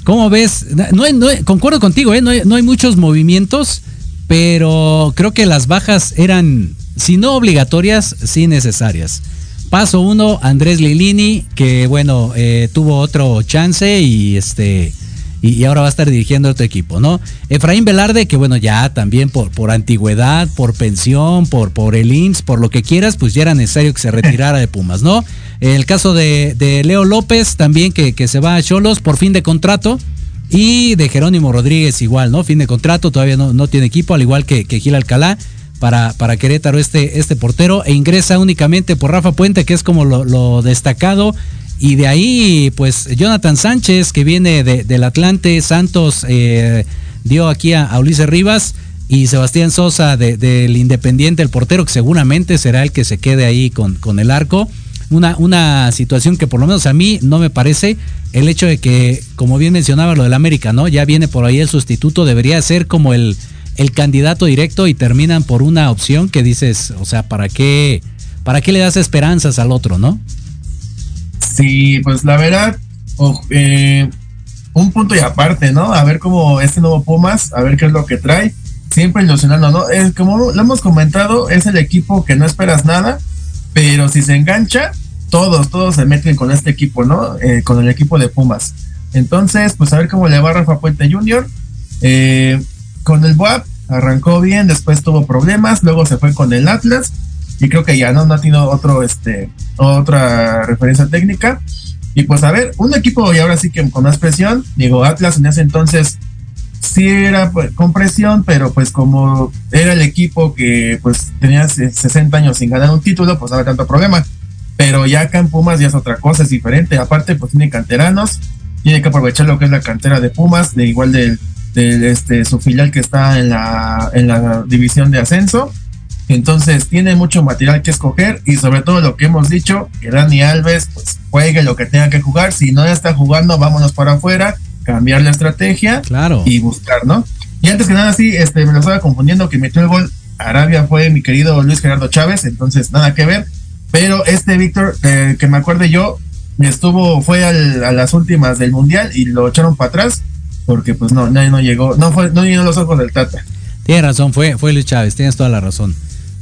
¿cómo ves? No, concuerdo contigo, ¿eh? no, hay, no hay muchos movimientos, pero creo que las bajas eran si no obligatorias, sí necesarias. Paso uno, Andrés Lilini, que bueno, eh, tuvo otro chance y este y, ahora va a estar dirigiendo otro equipo, ¿no? Efraín Velarde, que bueno, ya también por, por antigüedad, por pensión, por, por el IMSS, por lo que quieras, pues ya era necesario que se retirara de Pumas, ¿no? El caso de, de Leo López, también que, que se va a Cholos por fin de contrato. Y de Jerónimo Rodríguez igual, ¿no? Fin de contrato, todavía no, no tiene equipo, al igual que, que Gil Alcalá para, para Querétaro este, este portero e ingresa únicamente por Rafa Puente, que es como lo destacado Y de ahí, pues Jonathan Sánchez, que viene del Atlante, Santos eh, dio aquí a, Ulises Rivas y Sebastián Sosa del Independiente, el portero, que seguramente será el que se quede ahí con, con el arco. Una, una situación que por lo menos a mí no me parece el hecho de que, como bien mencionaba lo del América, ¿no? Ya viene por ahí el sustituto, debería ser como el, el candidato directo y terminan por una opción que dices, o sea, ¿para qué, para qué le das esperanzas al otro, no? Sí, pues la verdad, eh, un punto y aparte, ¿no? A ver cómo este nuevo Pumas, a ver qué es lo que trae. Siempre ilusionando, ¿no? Es, como lo hemos comentado, es el equipo que no esperas nada, pero si se engancha, todos, todos se meten con este equipo, ¿no? Eh, con el equipo de Pumas. Entonces, pues a ver cómo le va Rafa Puente Jr. Eh, con el WAP arrancó bien, después tuvo problemas, luego se fue con el Atlas y creo que ya no, no ha tenido otro, este, otra referencia técnica. Y pues a ver, un equipo y ahora sí que con más presión, digo, Atlas en ese entonces sí era pues, con presión, pero pues como era el equipo que pues tenía 60 años sin ganar un título, pues no había tanto problema. Pero ya acá en Pumas ya es otra cosa, es diferente. Aparte, pues tiene canteranos, tiene que aprovechar lo que es la cantera de Pumas, de igual del este, su filial que está en la, en la división de ascenso. Entonces tiene mucho material que escoger y sobre todo lo que hemos dicho, que Dani Alves pues juegue lo que tenga que jugar. Si no está jugando, vámonos para afuera, cambiar la estrategia claro. y buscar, ¿no? Y antes que nada, sí, este, me lo estaba confundiendo que metió el gol Arabia fue mi querido Luis Gerardo Chávez, entonces nada que ver. Pero este Víctor, eh, que me acuerde yo, estuvo, fue a las últimas del Mundial y lo echaron para atrás porque pues no, nadie no llegó, no fue, no llenó los ojos del Tata. Tienes razón, fue, fue Luis Chávez, tienes toda la razón.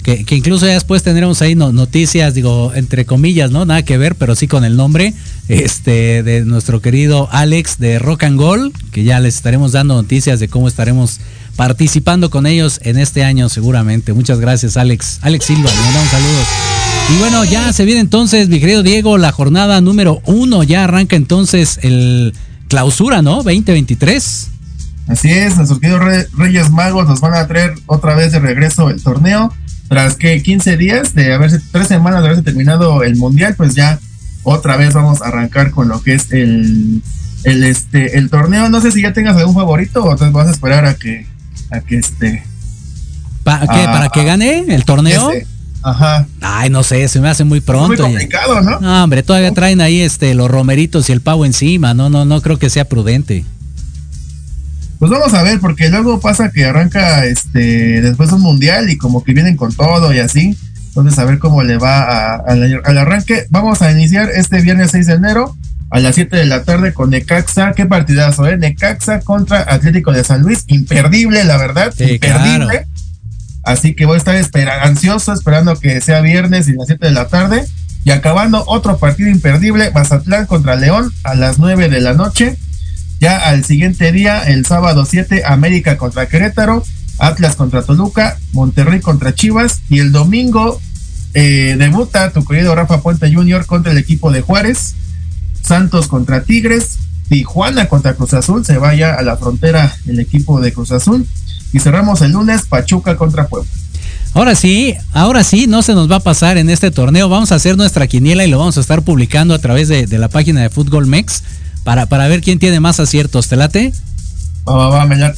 Que, incluso ya después tendremos ahí noticias, digo, entre comillas, ¿no? Nada que ver, pero sí con el nombre este, de nuestro querido Alex de Rock and Gold, que ya les estaremos dando noticias de cómo estaremos participando con ellos en este año seguramente. Muchas gracias, Alex. Alex Silva, le mandamos saludos. Y bueno, ya se viene entonces, mi querido Diego, la jornada número uno. Ya arranca entonces el clausura, ¿no? 2023. Así es, nuestros queridos Reyes Magos nos van a traer otra vez de regreso el torneo. Tras que 15 días de haberse, tres semanas de haberse terminado el mundial, pues ya otra vez vamos a arrancar con lo que es el, el este el torneo. No sé si ya tengas algún favorito o te vas a esperar a que a que este ¿Para que gane el torneo? Este, Ajá. Ay, no sé, se me hace muy pronto. muy complicado, ¿no? No, hombre, todavía traen ahí este los romeritos y el pavo encima. No, no, no creo que sea prudente. Pues vamos a ver, porque luego pasa que arranca este después un mundial y como que vienen con todo y así. Entonces, a ver cómo le va al arranque. Vamos a iniciar este viernes 6 de enero a las 7 de la tarde con Necaxa. Qué partidazo, ¿eh? Necaxa contra Atlético de San Luis. Imperdible, la verdad. imperdible. Así que voy a estar esperando, ansioso esperando que sea viernes y las 7 de la tarde. Y acabando otro partido imperdible, Mazatlán contra León a las 9 de la noche. Ya al siguiente día, el sábado 7, América contra Querétaro, Atlas contra Toluca, Monterrey contra Chivas. Y el domingo eh, debuta tu querido Rafa Puente Jr. contra el equipo de Juárez, Santos contra Tigres, Tijuana contra Cruz Azul, se vaya a la frontera el equipo de Cruz Azul. Y cerramos el lunes Pachuca contra Puebla. Ahora sí, ahora sí, no se nos va a pasar en este torneo. Vamos a hacer nuestra quiniela y lo vamos a estar publicando a través de, la página de Fútbol Mex para, para ver quién tiene más aciertos. ¿Te late?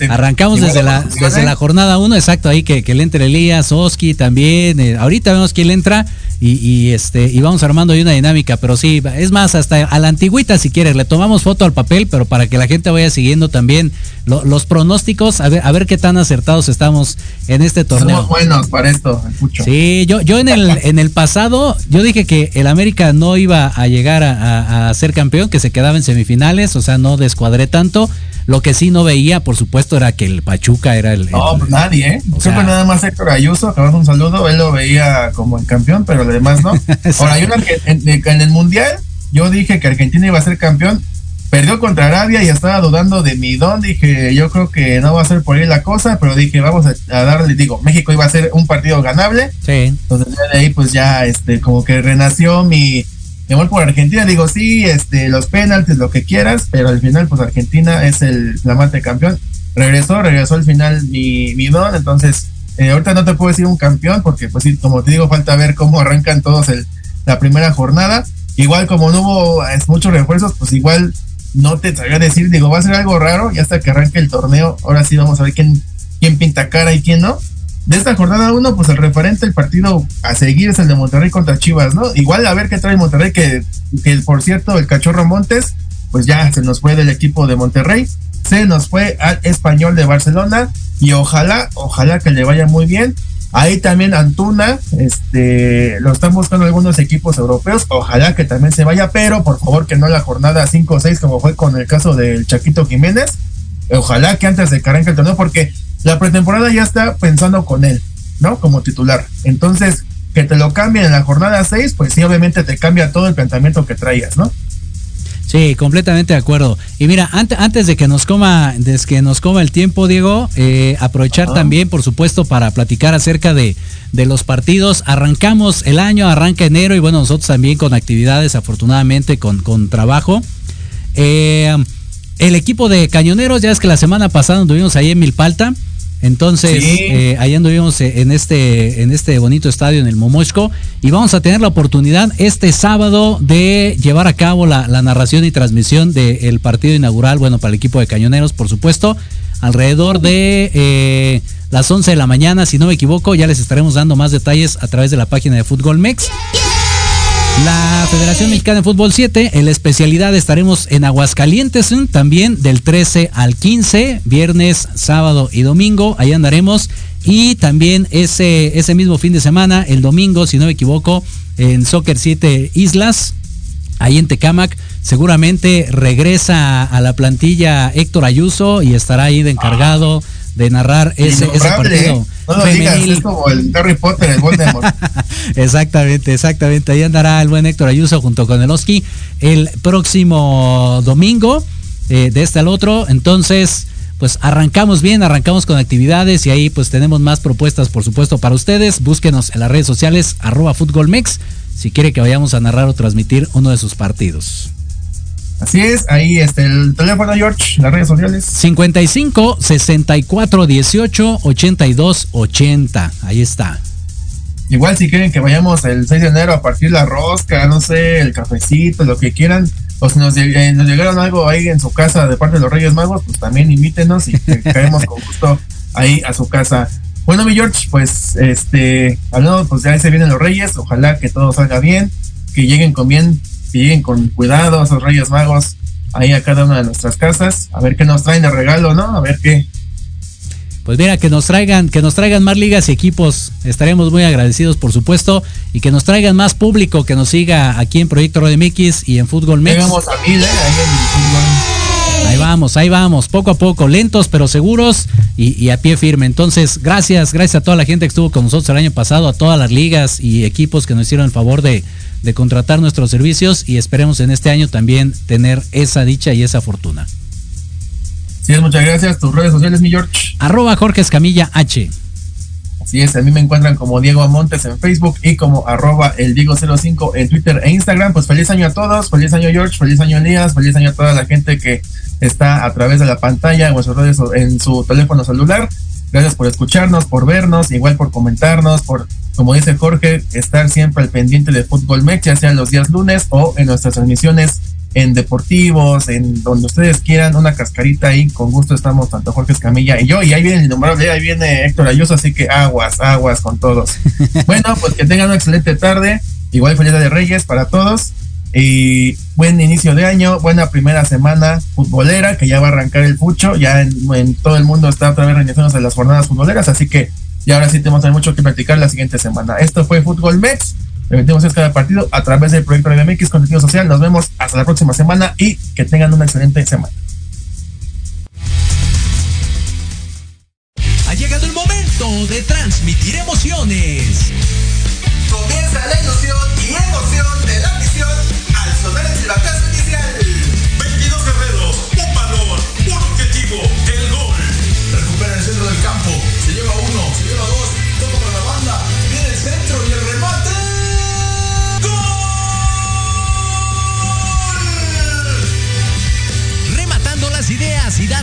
Arrancamos desde la, desde la jornada 1, exacto, ahí que, que le entre Elías, Oski también. Eh, ahorita vemos quién le entra y, este y vamos armando ahí una dinámica, pero sí, es más, hasta a la antigüita si quieres, le tomamos foto al papel, pero para que la gente vaya siguiendo también los pronósticos, a ver, a ver qué tan acertados estamos en este torneo. Somos buenos para esto, escucho. Sí, yo, yo en el, en el pasado, yo dije que el América no iba a llegar a, a ser campeón, que se quedaba en semifinales, o sea, no descuadré tanto. Lo que sí no veía, por supuesto, era que el Pachuca era el. No, pues nadie, ¿eh? Nada más Héctor Ayuso, que un saludo, él lo veía como el campeón, pero lo demás no. Ahora, hay una en, en el Mundial, yo dije que Argentina iba a ser campeón, perdió contra Arabia y estaba dudando de mi don. Dije, yo creo que no va a ser por ahí la cosa, pero dije, vamos a, darle, digo, México iba a ser un partido ganable. Sí. Entonces, de ahí, pues ya, este, como que renació mi, mi amor por Argentina, digo, sí, este, los penaltis, lo que quieras, pero al final, pues Argentina es el flamante campeón. Regresó, regresó al final mi, mi don, entonces, eh, ahorita no te puedo decir un campeón, porque pues sí, como te digo, falta ver cómo arrancan todos el, la primera jornada, igual como no hubo muchos refuerzos, pues igual no te sabía decir, digo, va a ser algo raro y hasta que arranque el torneo, ahora sí vamos a ver quién, quién pinta cara y quién no. De esta jornada uno, pues el referente el partido a seguir es el de Monterrey contra Chivas, ¿no? Igual a ver qué trae Monterrey, que, que por cierto, el cachorro Montes, pues ya se nos fue del equipo de Monterrey, se nos fue al español de Barcelona y ojalá, ojalá que le vaya muy bien. Ahí también Antuna, este, lo están buscando algunos equipos europeos, ojalá que también se vaya, pero por favor que no la jornada 5 o 6 como fue con el caso del Chaquito Jiménez, ojalá que antes de que arranque el torneo, porque la pretemporada ya está pensando con él, ¿no? Como titular. Entonces, que te lo cambien en la jornada 6, pues sí, obviamente te cambia todo el planteamiento que traías, ¿no? Sí, completamente de acuerdo. Y mira, antes, antes de que nos coma, de que nos coma el tiempo, Diego, eh, aprovechar también, por supuesto, para platicar acerca de, de, los partidos. Arrancamos el año, arranca enero y bueno, nosotros también con actividades, afortunadamente, con, con trabajo. Eh, el equipo de cañoneros, ya es que la semana pasada estuvimos ahí en Milpalta. Entonces, eh, ahí anduvimos eh, en este, en este bonito estadio en el Momochco y vamos a tener la oportunidad este sábado de llevar a cabo la, narración y transmisión del partido inaugural, bueno, para el equipo de Cañoneros, por supuesto, alrededor de eh, las 11 de la mañana, si no me equivoco, ya les estaremos dando más detalles a través de la página de Fútbol Mex. La Federación Mexicana de Fútbol 7, en la especialidad estaremos en Aguascalientes también del 13 al 15, viernes, sábado y domingo, ahí andaremos. Y también ese, ese mismo fin de semana, el domingo, si no me equivoco, en Soccer 7 Islas, ahí en Tecamac, seguramente regresa a la plantilla Héctor Ayuso y estará ahí de encargado de narrar ese, ese partido. No lo digas, es como el Harry Potter, el Voldemort. exactamente, exactamente. Ahí andará el buen Héctor Ayuso junto con el Oski el próximo domingo, eh, de este al otro. Entonces, pues arrancamos bien, arrancamos con actividades y ahí pues tenemos más propuestas, por supuesto, para ustedes. Búsquenos en las redes sociales, arroba FútbolMex, si quiere que vayamos a narrar o transmitir uno de sus partidos. Así es, ahí está el teléfono, George, las redes sociales. 55 64 18 82 80. Ahí está. Igual si quieren que vayamos el 6 de enero a partir la rosca, no sé, el cafecito, lo que quieran, o si nos, eh, nos llegaron algo ahí en su casa de parte de los Reyes Magos, pues también invítenos y caemos con gusto ahí a su casa. Bueno, mi George, pues este, hablando, pues ya se vienen los Reyes, ojalá que todo salga bien, que lleguen con bien lleguen con cuidado esos Reyes Magos ahí a cada una de nuestras casas, a ver qué nos traen de regalo, ¿no? A ver qué. Pues mira, que nos traigan, que nos traigan más ligas y equipos, estaremos muy agradecidos por supuesto, y que nos traigan más público que nos siga aquí en Proyecto Radio Mix y en Fútbol Mex. Llegamos a mil, ¿eh? Ahí en Fútbol Ahí vamos, ahí vamos, poco a poco, lentos pero seguros y, a pie firme. Entonces, gracias, gracias a toda la gente que estuvo con nosotros el año pasado, a todas las ligas y equipos que nos hicieron el favor de, de contratar nuestros servicios y esperemos en este año también tener esa dicha y esa fortuna. Sí, muchas gracias. Tus redes sociales, mi George. Arroba Jorge Escamilla H. Así es, a mí me encuentran como Diego Amontes en Facebook y como arroba el Diego05 en Twitter e Instagram. Pues feliz año a todos, feliz año George, feliz año Elías, feliz año a toda la gente que está a través de la pantalla o en su teléfono celular. Gracias por escucharnos, por vernos, igual por comentarnos, por, como dice Jorge, estar siempre al pendiente de Fútbol Mex, ya sea los días lunes o en nuestras transmisiones en deportivos, en donde ustedes quieran, una cascarita ahí, con gusto estamos tanto Jorge Escamilla y yo, y ahí viene el innombrable, ahí viene Héctor Ayuso, así que aguas, aguas con todos. bueno, pues que tengan una excelente tarde, igual feliz de Reyes para todos, y buen inicio de año, buena primera semana futbolera, que ya va a arrancar el fucho, ya en, todo el mundo está otra vez reiniciándose las jornadas futboleras, así que ya ahora sí tenemos mucho que practicar la siguiente semana. Esto fue Fútbol Mex, Repetimos cada partido a través del proyecto de MX Contenido Social. Nos vemos hasta la próxima semana y que tengan una excelente semana. Ha llegado el momento de transmitir emociones.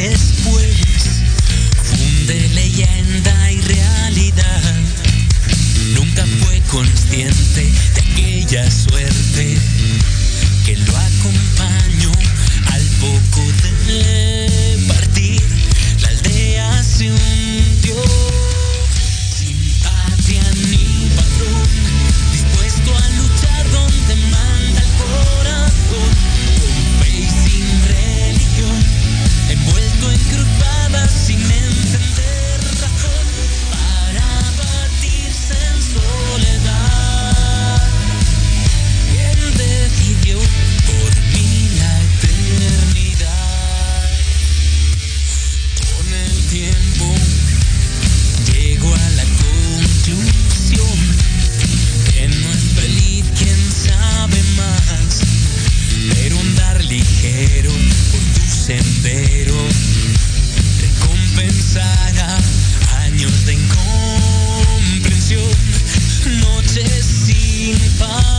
Después funde leyenda y realidad. Nunca fue consciente de aquella suerte. país entero recompensará años de incomprensión, noches sin paz.